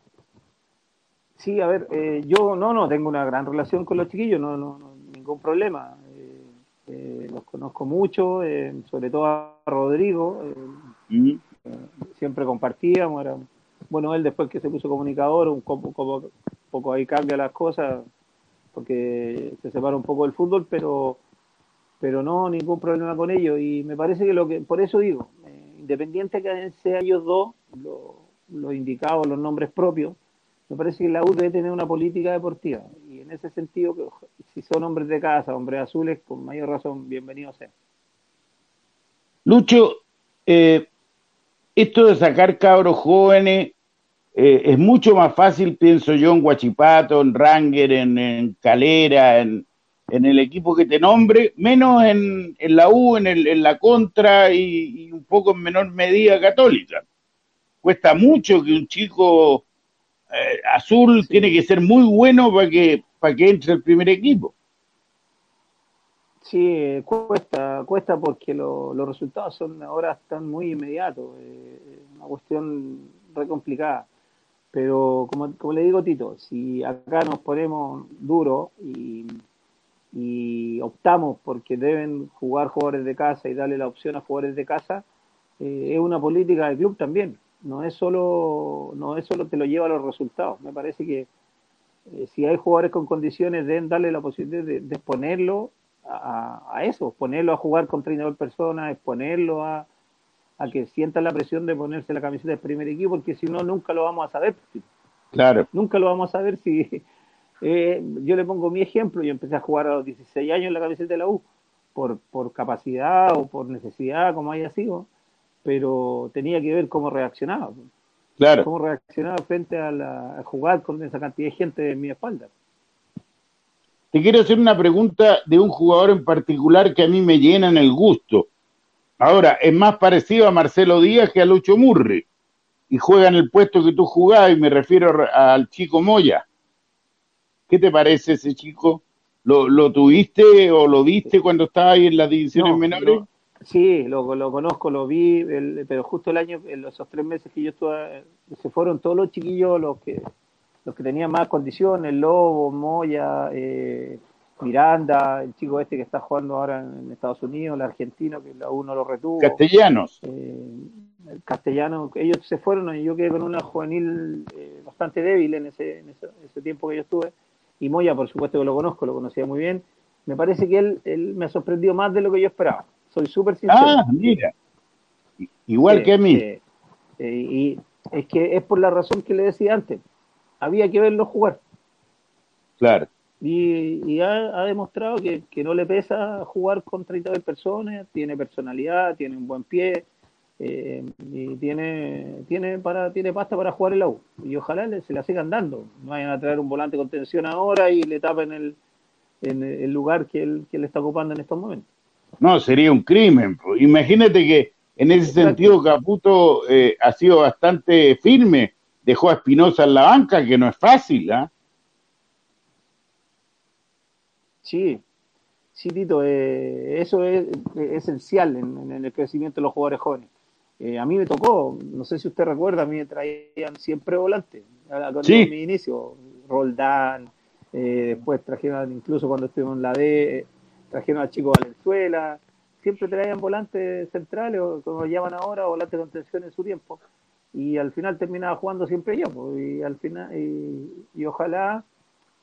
Sí, a ver, eh, yo no, no, tengo una gran relación con los chiquillos, no, no, ningún problema. Eh, eh, los conozco mucho, eh, sobre todo a Rodrigo, mm. siempre compartíamos, era, bueno, él después que se puso comunicador, un poco, poco ahí cambia las cosas, porque se separa un poco del fútbol, pero pero no ningún problema con ello y me parece que lo que por eso digo independiente que sean ellos dos los indicados los nombres propios me parece que la U debe tener una política deportiva y en ese sentido si son hombres de casa hombres azules con mayor razón bienvenidos sean Lucho eh, esto de sacar cabros jóvenes eh, es mucho más fácil pienso yo en Guachipato en Ranger en Calera en en el equipo que te nombre, menos en, en la U, en, el, en la contra y, un poco en menor medida católica. Cuesta mucho que un chico eh, azul tiene que ser muy bueno para que, para que entre el primer equipo. Sí, cuesta, cuesta porque los resultados son ahora están muy inmediatos, eh, una cuestión re complicada. Pero como, como le digo Tito, si acá nos ponemos duro y optamos porque deben jugar jugadores de casa y darle la opción a jugadores de casa, eh, es una política del club también. No es solo, no es solo te lo lleva a los resultados. Me parece que eh, si hay jugadores con condiciones, deben darle la posibilidad de, exponerlo a, eso, ponerlo a jugar con 30 personas, exponerlo a, a que sientan la presión de ponerse la camiseta del primer equipo, porque si no, nunca lo vamos a saber. Claro. Nunca lo vamos a saber si, eh, yo le pongo mi ejemplo, yo empecé a jugar a los 16 años en la camiseta de la U, por, por capacidad o por necesidad, como haya sido, pero tenía que ver cómo reaccionaba. Claro. Cómo reaccionaba frente a, la, jugar con esa cantidad de gente en mi espalda. Te quiero hacer una pregunta de un jugador en particular que a mí me llena en el gusto. Ahora, es más parecido a Marcelo Díaz que a Lucho Murri. Y juega en el puesto que tú jugabas, y me refiero al chico Moya. ¿Qué te parece ese chico? ¿Lo, lo tuviste o lo viste cuando estaba ahí en las divisiones menores? Sí, lo, lo, conozco, lo vi, pero justo el año, en esos tres meses que yo estuve, se fueron todos los chiquillos, los que los que tenían más condiciones, Lobo, Moya, eh, Miranda, el chico este que está jugando ahora en Estados Unidos, el argentino que la uno lo retuvo. Castellanos. Eh, el castellano, ellos se fueron y yo quedé con una juvenil eh, bastante débil en ese, en ese tiempo que yo estuve y Moya, por supuesto que lo conozco, lo conocía muy bien, me parece que él, él me ha sorprendido más de lo que yo esperaba. Soy súper sincero. Ah, mira. Igual que a mí. Eh, y es que es por la razón que le decía antes. Había que verlo jugar. Claro. Y, ha, demostrado que, que, no le pesa jugar con 30 personas, tiene personalidad, tiene un buen pie, eh, y tiene tiene para tiene pasta para jugar el U y ojalá se la sigan dando no vayan a traer un volante con tensión ahora y le tapen el, en el lugar que él, que está ocupando en estos momentos no sería un crimen imagínate que en ese sentido Caputo eh, ha sido bastante firme dejó a Espinosa en la banca que no es fácil ¿ah? sí sí Tito eh, eso es, esencial en, en el crecimiento de los jugadores jóvenes eh, a mí me tocó, no sé si usted recuerda, a mí me traían siempre volantes. Sí. mi inicio, Roldán, eh, después trajeron, incluso cuando estuvimos en la D, trajeron al chico Valenzuela, siempre traían volantes centrales, o como llaman ahora, volantes de contención en su tiempo. Y al final terminaba jugando siempre yo, pues, y al final, y, ojalá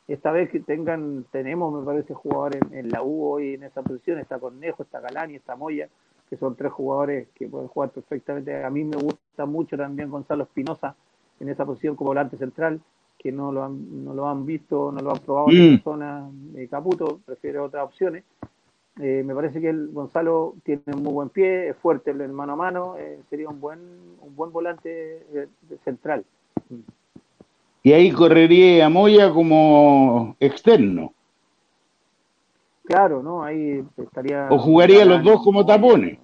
esta vez que tengan, tenemos, me parece, jugadores en, en, la U hoy en esa posición, está Cornejo, está Galani, está Moya, que son tres jugadores que pueden jugar perfectamente. A mí me gusta mucho también Gonzalo Espinosa en esa posición como volante central, que no lo han, no lo han visto, no lo han probado en la mm. zona de Caputo, prefiero otras opciones. Eh, me parece que el Gonzalo tiene un muy buen pie, es fuerte en mano a mano, eh, sería un buen, un buen volante eh, central. Y ahí correría a Moya como externo. Claro, ¿no? Ahí estaría... ¿O jugaría los dos como tapones?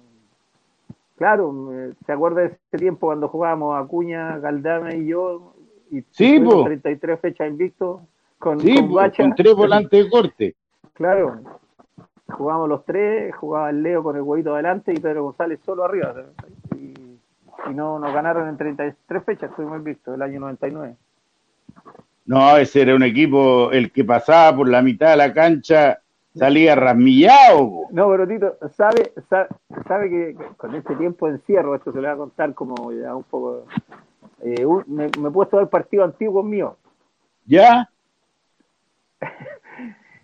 Claro, ¿se acuerda de ese tiempo cuando jugábamos Acuña, Galdame y yo? Y sí, pues. 33 fechas invicto con, sí, con, tres volantes de corte. Claro, jugábamos los tres, jugaba el Leo con el huevito adelante y Pedro González solo arriba. Y, no nos ganaron en 33 fechas, estuvimos invictos, el año 99. No, ese era un equipo, el que pasaba por la mitad de la cancha salía rasmillado. No, pero Tito, sabe, sabe, que con este tiempo de encierro, esto se le va a contar como ya un poco. Eh, me, me, he puesto a ver partidos antiguos míos. ¿Ya?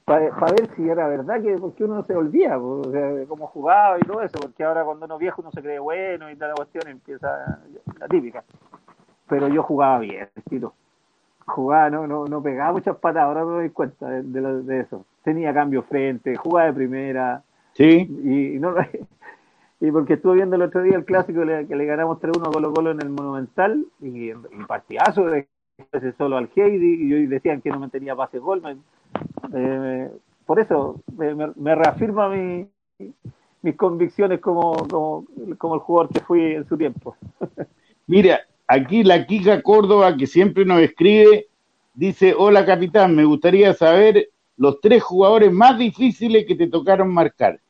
Para ver si era verdad que porque uno se olvida, o sea, cómo jugaba y todo eso, porque ahora cuando uno es viejo uno se cree bueno y toda la cuestión empieza la típica. Pero yo jugaba bien, Tito jugaba, no, no, no pegaba muchas patas, ahora me doy cuenta de, de, eso. Tenía cambio frente, jugaba de primera. Sí. Y, no, y porque estuve viendo el otro día el clásico que le ganamos 3-1 a Colo Colo en el Monumental y, y partidazo de ese solo al Heidi y decían que no me tenía pase gol. Eh, por eso me, me reafirma mi, mis convicciones como, como, como el jugador que fui en su tiempo. Mira, Aquí la Kika Córdoba, que siempre nos escribe, dice, hola capitán, me gustaría saber los tres jugadores más difíciles que te tocaron marcar.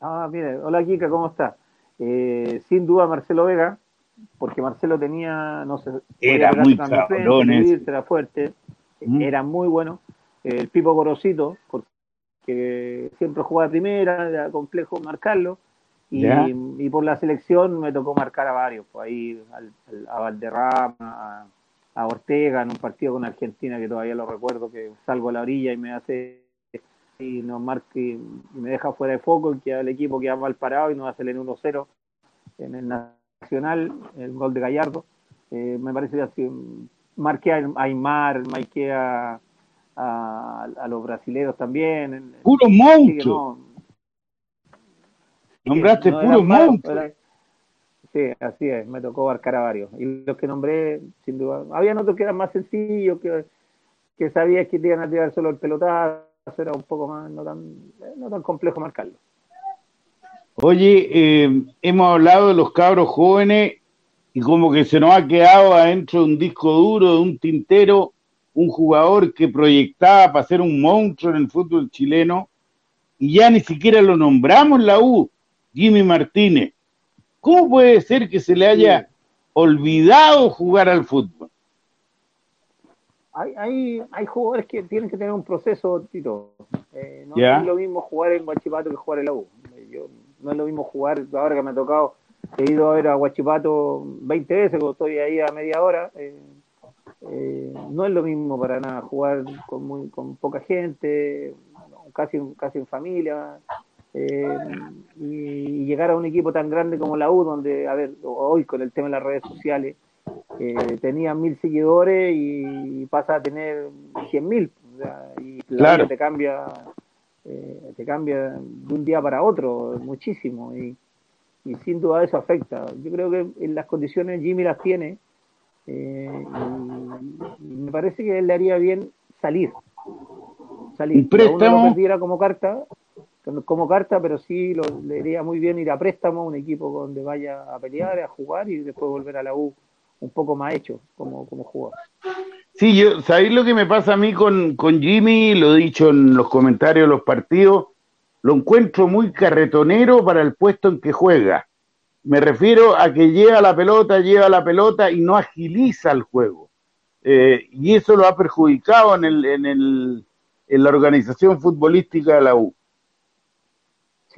Ah, mire, hola Kika, ¿cómo está? Eh, sin duda Marcelo Vega, porque Marcelo tenía, no sé, era muy cabrón, era fuerte, mm. era muy bueno. el Pipo Gorosito, porque siempre jugaba primera, era complejo marcarlo. Y, por la selección me tocó marcar a varios, pues ahí a Valderrama, a, Ortega en un partido con Argentina que todavía lo recuerdo, que salgo a la orilla y me hace y nos marca y me deja fuera de foco y que el equipo queda mal parado y nos hace el 1-0 en el Nacional, el gol de Gallardo. Eh, me parece que así, marqué a Aymar, marqué a, a, los brasileños también. Puro monstruo. Nombraste puro monstruo. Sí, así es, me tocó abarcar a varios. Y los que nombré, sin duda, había otros que eran más sencillos, que, que sabías que te iban a tirar solo el pelotazo, era un poco más, no tan, no tan complejo marcarlo. Oye, eh, hemos hablado de los cabros jóvenes y como que se nos ha quedado adentro de un disco duro, de un tintero, un jugador que proyectaba para ser un monstruo en el fútbol chileno y ya ni siquiera lo nombramos la U. Jimmy Martínez. ¿Cómo puede ser que se le haya olvidado jugar al fútbol? Hay, hay, hay jugadores que tienen que tener un proceso, Tito. Eh, no es lo mismo jugar en Guachipato que jugar en la U. no es lo mismo jugar, ahora que me ha tocado, he ido a ver a Guachipato 20 veces, cuando estoy ahí a media hora. Eh, eh, no es lo mismo para nada jugar con, muy, con poca gente, casi, casi en familia. Eh, y llegar a un equipo tan grande como la U, donde, a ver, hoy con el tema de las redes sociales, eh, tenía mil seguidores y pasa a tener cien mil. y claro. te cambia, eh, te cambia de un día para otro muchísimo. Y, sin duda eso afecta. Yo creo que en las condiciones Jimmy las tiene. Eh, y, me parece que él le haría bien salir. Salir. Un uno lo como carta, como carta, pero sí lo, le iría muy bien ir a préstamo, un equipo donde vaya a pelear, a jugar y después volver a la U un poco más hecho como, como jugador. Sí, yo, ¿sabéis lo que me pasa a mí con, con Jimmy? Lo he dicho en los comentarios de los partidos, lo encuentro muy carretonero para el puesto en que juega. Me refiero a que lleva la pelota, lleva la pelota y no agiliza el juego. Eh, y eso lo ha perjudicado en, el, en, el, en la organización futbolística de la U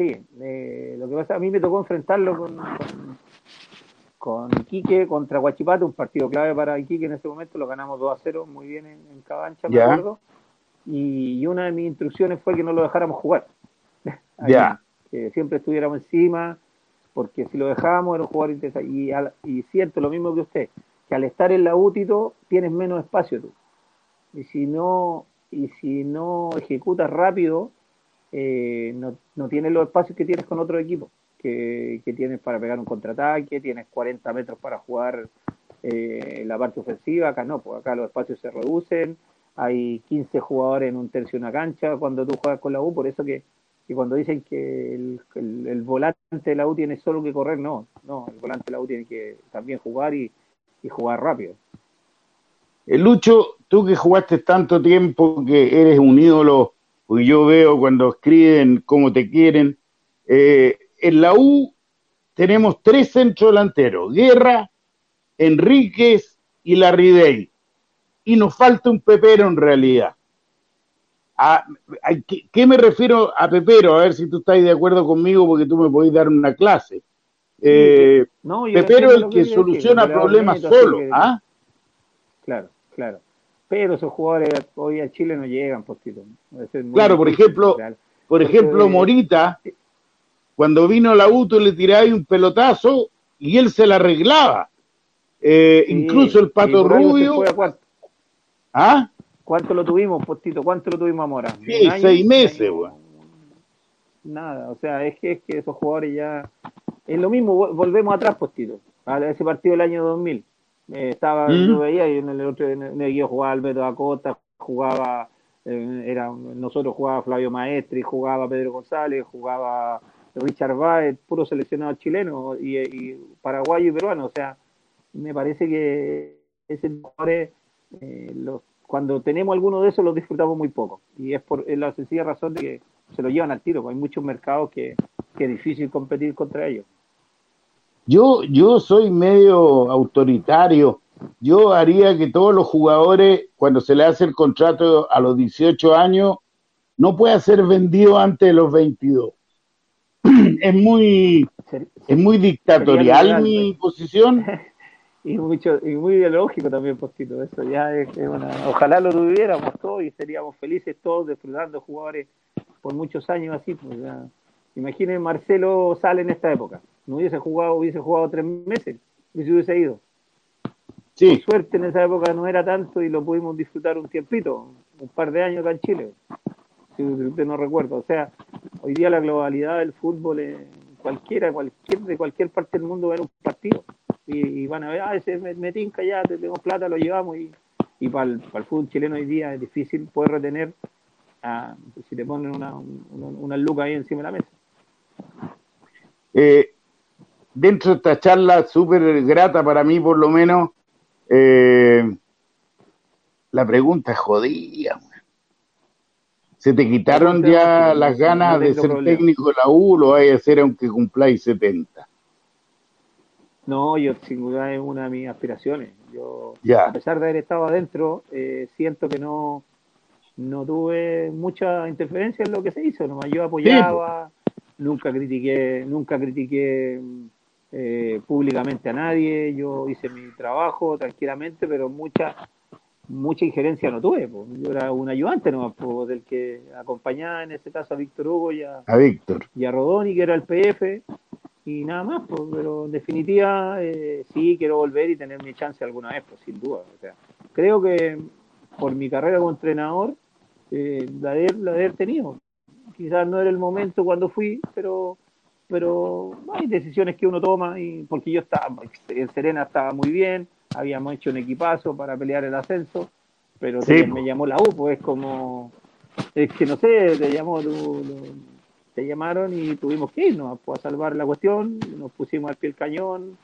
sí. Eh, lo que pasa, a mí me tocó enfrentarlo con, con, Iquique contra Guachipato, un partido clave para Iquique en ese momento, lo ganamos 2 a 0, muy bien en, Cabancha, me acuerdo. Y, una de mis instrucciones fue que no lo dejáramos jugar. Ya. Que siempre estuviéramos encima, porque si lo dejábamos era un jugador interesante. Y, y siento lo mismo que usted, que al estar en la útito tienes menos espacio tú. Y si no, y si no ejecutas rápido, eh, no, no tienes los espacios que tienes con otro equipo, que, que tienes para pegar un contraataque, tienes 40 metros para jugar eh, la parte ofensiva, acá no, pues acá los espacios se reducen, hay 15 jugadores en un tercio de una cancha cuando tú juegas con la U, por eso que, cuando dicen que el, el, volante de la U tiene solo que correr, no, no, el volante de la U tiene que también jugar y, y jugar rápido. El Lucho, tú que jugaste tanto tiempo, que eres un ídolo porque yo veo cuando escriben cómo te quieren. Eh, en la U tenemos tres centrodelanteros, Guerra, Enríquez y Larridey. Y nos falta un pepero en realidad. a, ¿qué, me refiero a Pepero? A ver si tú estás de acuerdo conmigo porque tú me podés dar una clase. Eh, Pepero es el que, soluciona problemas solo. ¿ah? Claro, claro. Pero esos jugadores hoy a Chile no llegan, postito. Claro, por ejemplo, por ejemplo, Morita, cuando vino la UTO le tiráis un pelotazo y él se la arreglaba. Eh, incluso el Pato Rubio. ¿Ah? ¿Cuánto lo tuvimos, Postito? ¿Cuánto lo tuvimos a Mora? Sí, seis meses, güey. Nada, o sea, es que, es que esos jugadores ya... Es lo mismo, volvemos atrás, Postito, a ese partido del año 2000. Eh, estaba, ¿Mm? yo veía, y en el otro en el, jugaba Alberto Acosta, jugaba, eh, era, nosotros jugaba Flavio Maestri, jugaba Pedro González, jugaba Richard Baez, puro seleccionado chileno, y, paraguayo y peruano, o sea, me parece que ese eh, los cuando tenemos alguno de esos los disfrutamos muy poco. Y es por la sencilla razón de que se lo llevan al tiro. Hay muchos mercados que, es difícil competir contra ellos. Yo, yo soy medio autoritario. Yo haría que todos los jugadores, cuando se le hace el contrato a los 18 años, no pueda ser vendido antes de los 22. Es muy, es muy dictatorial mi posición. y mucho y muy ideológico también postito. Eso ya es, ojalá lo tuviéramos todos y seríamos felices todos disfrutando jugadores por muchos años así pues imaginen Marcelo sale en esta época. No hubiese jugado hubiese jugado tres meses y se hubiese ido. Sí. suerte en esa época no era tanto y lo pudimos disfrutar un tiempito un par de años acá en Chile si no recuerda o sea hoy día la globalidad del fútbol cualquiera cualquier de cualquier parte del mundo era un partido y, van a ver, ah, ese me, tinca ya, tenemos plata, lo llevamos y, y para el, fútbol chileno hoy día es difícil poder retener a, si te ponen una, una, lucas ahí encima de la mesa. Eh, dentro de esta charla súper grata para mí por lo menos, eh, la pregunta es jodida. ¿Se te quitaron ya las ganas de ser técnico de la U? ¿Lo vais a hacer aunque cumpláis 70? No, yo sin duda es una de mis aspiraciones. Yo, a pesar de haber estado adentro, eh, siento que no, no tuve mucha interferencia en lo que se hizo. Nomás yo apoyaba, nunca critiqué, nunca critiqué eh, públicamente a nadie. Yo hice mi trabajo tranquilamente, pero mucha mucha injerencia no tuve. Yo era un ayudante nomás, del que acompañaba en este caso a Víctor Hugo y a, a Víctor. y a Rodoni, que era el PF y nada más, pero en definitiva eh, sí quiero volver y tener mi chance alguna vez, pues, sin duda. O sea, creo que por mi carrera como entrenador, eh, la, de, la de haber tenido. Quizás no era el momento cuando fui, pero pero hay decisiones que uno toma y porque yo estaba en Serena estaba muy bien, habíamos hecho un equipazo para pelear el ascenso, pero me llamó la U, pues es como es que no sé, te llamó te llamaron y tuvimos que irnos pues, a salvar la cuestión, nos pusimos al pie del cañón,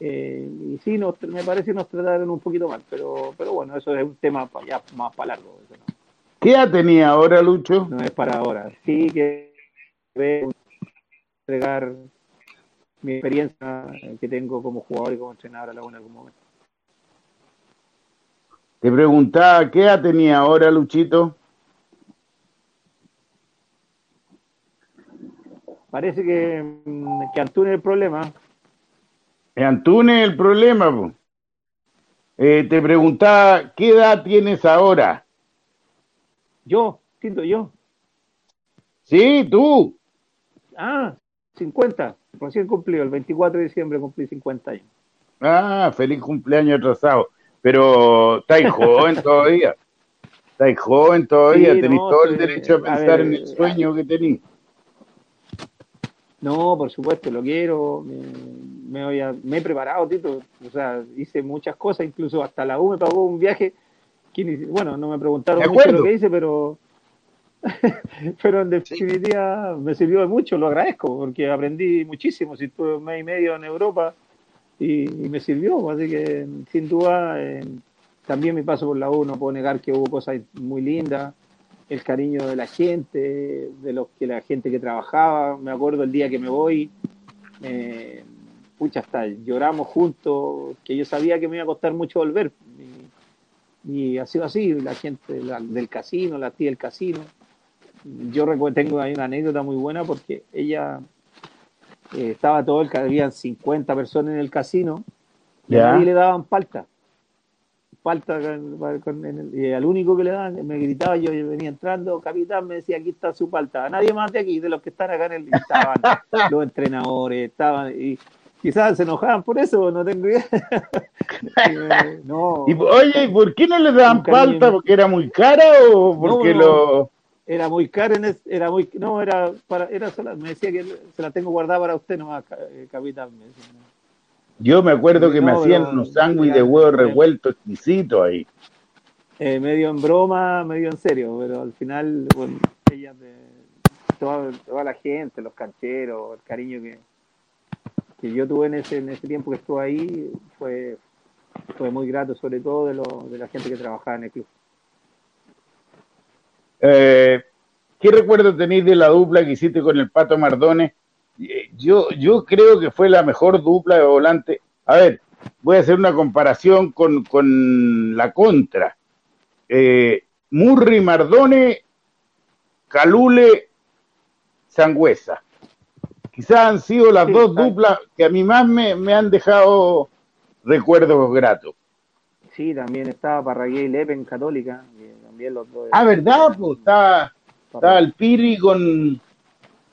eh, y sí, nos, me parece que nos trataron un poquito mal, pero, pero bueno, eso es un tema ya más para largo. ¿Qué edad tenía ahora, Lucho? No es para ahora, sí que entregar mi experiencia que tengo como jugador y como entrenador a la en algún momento. Te preguntaba, ¿qué edad tenía ahora, Luchito? Parece que, mm, que Antune es el problema. Antune es el problema. Eh, te preguntaba, ¿qué edad tienes ahora? Yo, siento yo. Sí, tú. Ah, 50. Recién cumplido, el 24 de diciembre cumplí 50 años. Ah, feliz cumpleaños atrasado. Pero estáis joven todavía. Estáis joven todavía, tenéis todo el derecho a pensar en el sueño que tenéis. No, por supuesto, lo quiero. Me, voy a, me he preparado, Tito. O sea, hice muchas cosas, incluso hasta la U me pagó un viaje. bueno, no me preguntaron mucho lo que hice, pero, pero en definitiva me sirvió de mucho, lo agradezco, porque aprendí muchísimo. Si estuve un mes y medio en Europa y, me sirvió, así que sin duda eh, también mi paso por la U no puedo negar que hubo cosas muy lindas el cariño de la gente, de los que la gente que trabajaba. Me acuerdo el día que me voy, eh, pucha, hasta lloramos juntos, que yo sabía que me iba a costar mucho volver. Y, ha sido así, la gente del casino, la tía del casino, yo recuerdo, tengo ahí una anécdota muy buena porque ella eh, estaba todo el habían 50 personas en el casino y a nadie le daban falta. Falta y al único que le daban, me gritaba, yo venía entrando, capitán, me decía, aquí está su falta. A nadie más de aquí, de los que están acá en el estaban los entrenadores, estaban, y quizás se enojaban por eso, no tengo idea. no. Y, oye, ¿por qué no le daban falta? ¿Porque era muy cara o porque lo era muy caro, en era muy, no, era para, era sola, me decía que se la tengo guardada para usted nomás, eh, capitán. Yo me acuerdo que me hacían unos sándwiches de huevo revuelto exquisito ahí. Eh, medio en broma, medio en serio, pero al final, bueno, ella, de, toda, toda, la gente, los cancheros, el cariño que, que yo tuve en ese, en ese tiempo que estuve ahí, fue, fue muy grato, sobre todo de, lo, de la gente que trabajaba en el club. Eh, ¿Qué recuerdo tenéis de la dupla que hiciste con el Pato Mardones? Eh, yo, yo creo que fue la mejor dupla de volante. A ver, voy a hacer una comparación con, con la contra. Eh, Murri Mardone, Calule, Sangüesa. Quizás han sido las dos duplas que a mí más me, me han dejado recuerdos gratos. Sí, también estaba Parragué y Lepe en Católica. Ah, ¿verdad? Pues estaba, el Piri con,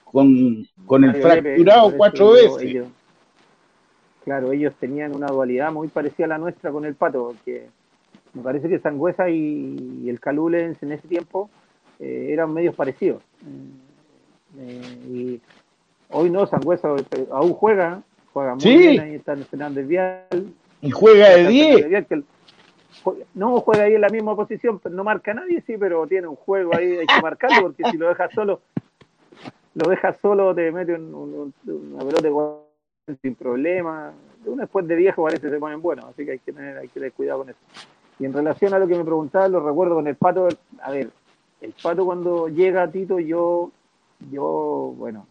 con, el fracturado cuatro veces. claro, ellos tenían una dualidad muy parecida a la nuestra con el Pato, porque me parece que Sangüesa y, el Calule en ese tiempo eh, eran medios parecidos. Eh, eh, y hoy no, Sangüesa aún juega, juega muy bien, ahí está Fernández Vial. Y juega de 10 no juega ahí en la misma posición, pero no marca a nadie, sí, pero tiene un juego ahí, hay que marcarlo, porque si lo dejas solo, lo dejas solo, te mete un, una pelota sin problema. Uno después de viejo parece que se ponen buenos, así que hay que tener, hay que tener cuidado con eso. Y en relación a lo que me preguntaba, lo recuerdo con el pato, a ver, el pato cuando llega a Tito, yo, yo, bueno,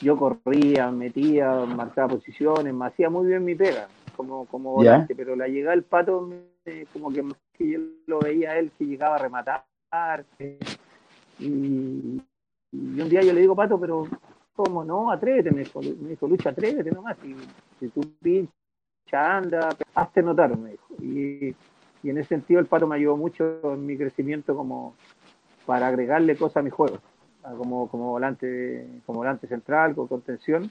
yo corría, metía, marcaba posiciones, me hacía muy bien mi pega como, como volante, pero la llegada del pato, como que, yo lo veía a él que llegaba a rematar. y, un día yo le digo, pato, pero ¿cómo no? Atrévete, me dijo, me dijo Lucha, atrévete nomás. Y, si tú pincha, anda, hazte notar, me dijo. Y, y en ese sentido el pato me ayudó mucho en mi crecimiento como para agregarle cosas a mi juego, como, como volante, como volante central, con contención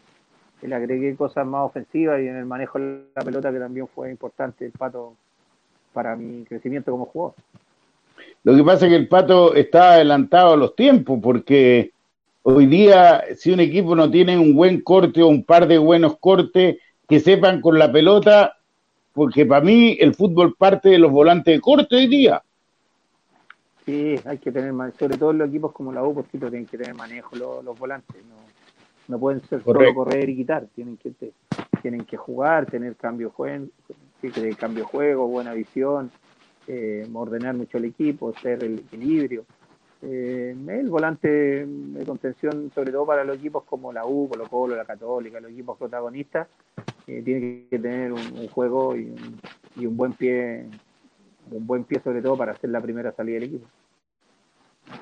le agregué cosas más ofensivas y en el manejo de la pelota que también fue importante el Pato para mi crecimiento como jugador. Lo que pasa es que el Pato está adelantado a los tiempos porque hoy día si un equipo no tiene un buen corte o un par de buenos cortes que sepan con la pelota, porque para mí el fútbol parte de los volantes de corte hoy día. Sí, hay que tener, sobre todo los equipos como la U, porque tienen que tener manejo los, los volantes. ¿no? No pueden ser solo correr y quitar, tienen que tienen que jugar, tener cambio juego, cambio juego, buena visión, eh, ordenar mucho el equipo, ser el equilibrio. Eh, el volante de contención, sobre todo para los equipos como la U, Colo Colo, la Católica, los equipos protagonistas, eh, tiene que tener un, juego y un, y un, buen pie, un buen pie sobre todo para hacer la primera salida del equipo.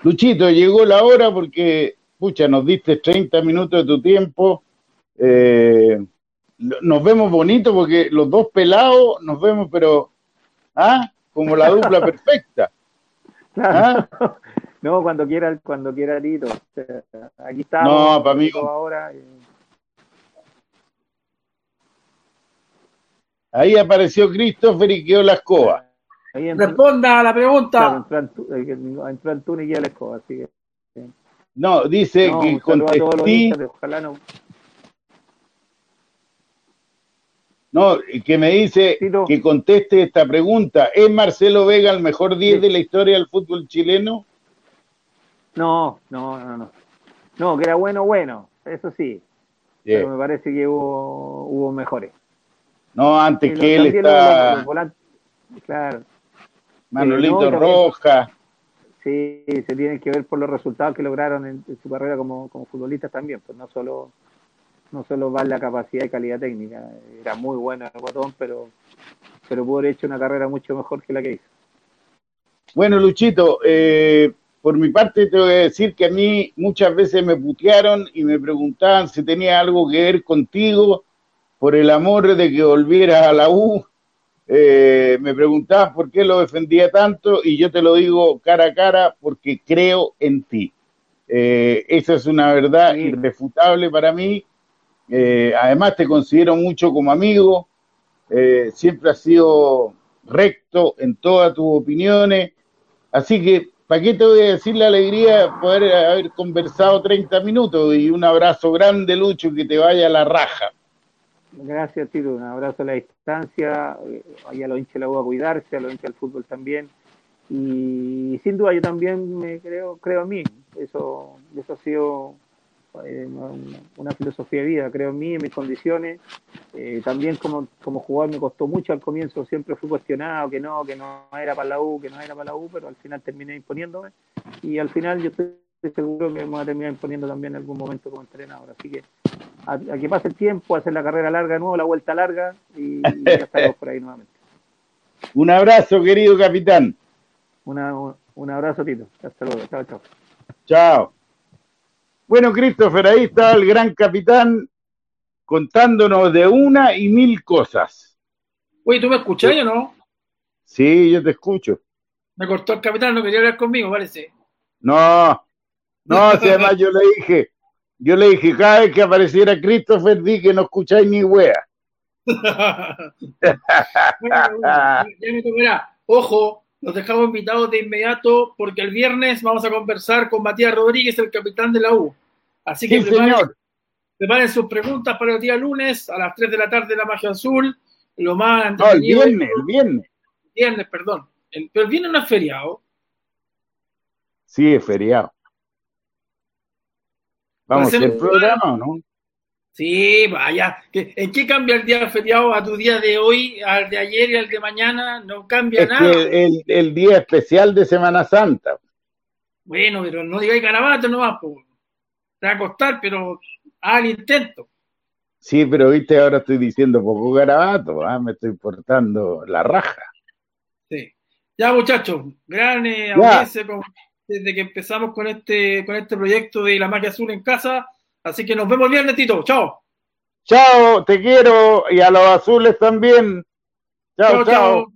Luchito, llegó la hora porque pucha, nos diste 30 minutos de tu tiempo. Eh, nos vemos bonito porque los dos pelados nos vemos, pero, ¿ah? Como la dupla perfecta. ¿Ah? No, cuando quiera, cuando quiera Tito. aquí estamos. No, para mí. Ahora. Ahí apareció Christopher y quedó la escoba. Responda a la pregunta. entró, Antunes y quedó la escoba, así que. No, dice que contesté. no. No, que me dice que conteste esta pregunta. ¿Es Marcelo Vega el mejor 10 de la historia del fútbol chileno? No, no, no, no. No, que era bueno, bueno, eso sí. Pero me parece que hubo, hubo mejores. No, antes que él está. claro. Manolito Roja. Sí, se tiene que ver por los resultados que lograron en, su carrera como, como, futbolistas también, pues no solo no solo va la capacidad y calidad técnica, era muy bueno el botón, pero pero pudo haber hecho una carrera mucho mejor que la que hizo. Bueno, Luchito, eh, por mi parte te voy a decir que a mí muchas veces me putearon y me preguntaban si tenía algo que ver contigo por el amor de que volvieras a la U. Eh, me preguntaban por qué lo defendía tanto y yo te lo digo cara a cara porque creo en ti. Eh, esa es una verdad irrefutable para mí. Eh, además te considero mucho como amigo. siempre has sido recto en todas tus opiniones. Así que ¿Para qué te voy a decir la alegría de poder haber conversado 30 minutos? Y un abrazo grande, Lucho, que te vaya a la raja. Gracias, Tito. Un abrazo a la distancia. Allá lo hincha la U a cuidarse, a lo hincha el fútbol también. Y sin duda yo también me creo, creo en mí. Eso, eso ha sido eh, una filosofía de vida, creo en mí, en mis condiciones. Eh, también como, como jugador me costó mucho al comienzo, siempre fui cuestionado, que no, que no era para la U, que no era para la U, pero al final terminé imponiéndome y al final yo estoy seguro que me voy a terminar imponiendo también en algún momento como entrenador. Así que a, que pase el tiempo, a hacer la carrera larga de nuevo, la vuelta larga y, ya estaremos por ahí nuevamente. Un abrazo, querido capitán. un abrazo, Tito. Hasta luego. Chao, chao. Chao. Bueno, Christopher, ahí está el gran capitán contándonos de una y mil cosas. Oye, ¿tú me escuchás o no? Sí, yo te escucho. Me cortó el capitán, no quería hablar conmigo, parece. No, no, si además yo le dije, yo le dije, cada vez que apareciera Christopher, di que no escucháis ni wea. Ojo, los dejamos invitados de inmediato porque el viernes vamos a conversar con Matías Rodríguez, el capitán de la U. Así que preparen, sus preguntas para el día lunes a las 3 de la tarde la magia azul. Lo más no, el viernes, el viernes. Viernes, perdón. pero el viernes no es feriado. Sí, es feriado. Vamos, ¿el programa o no? Sí, vaya. ¿En qué cambia el día feriado a tu día de hoy, al de ayer y al de mañana? No cambia nada. el, el, día especial de Semana Santa. Bueno, pero no digáis garabato nomás, pues. Te va a costar, pero al intento. Sí, pero viste, ahora estoy diciendo poco garabato, ¿ah? me estoy portando la raja. Sí. Ya, muchachos, gran eh, audiencia desde que empezamos con este, con este proyecto de la magia azul en casa Así que nos vemos bien, Netito. Chao. Chao, te quiero. Y a los azules también. chao. chao. chao.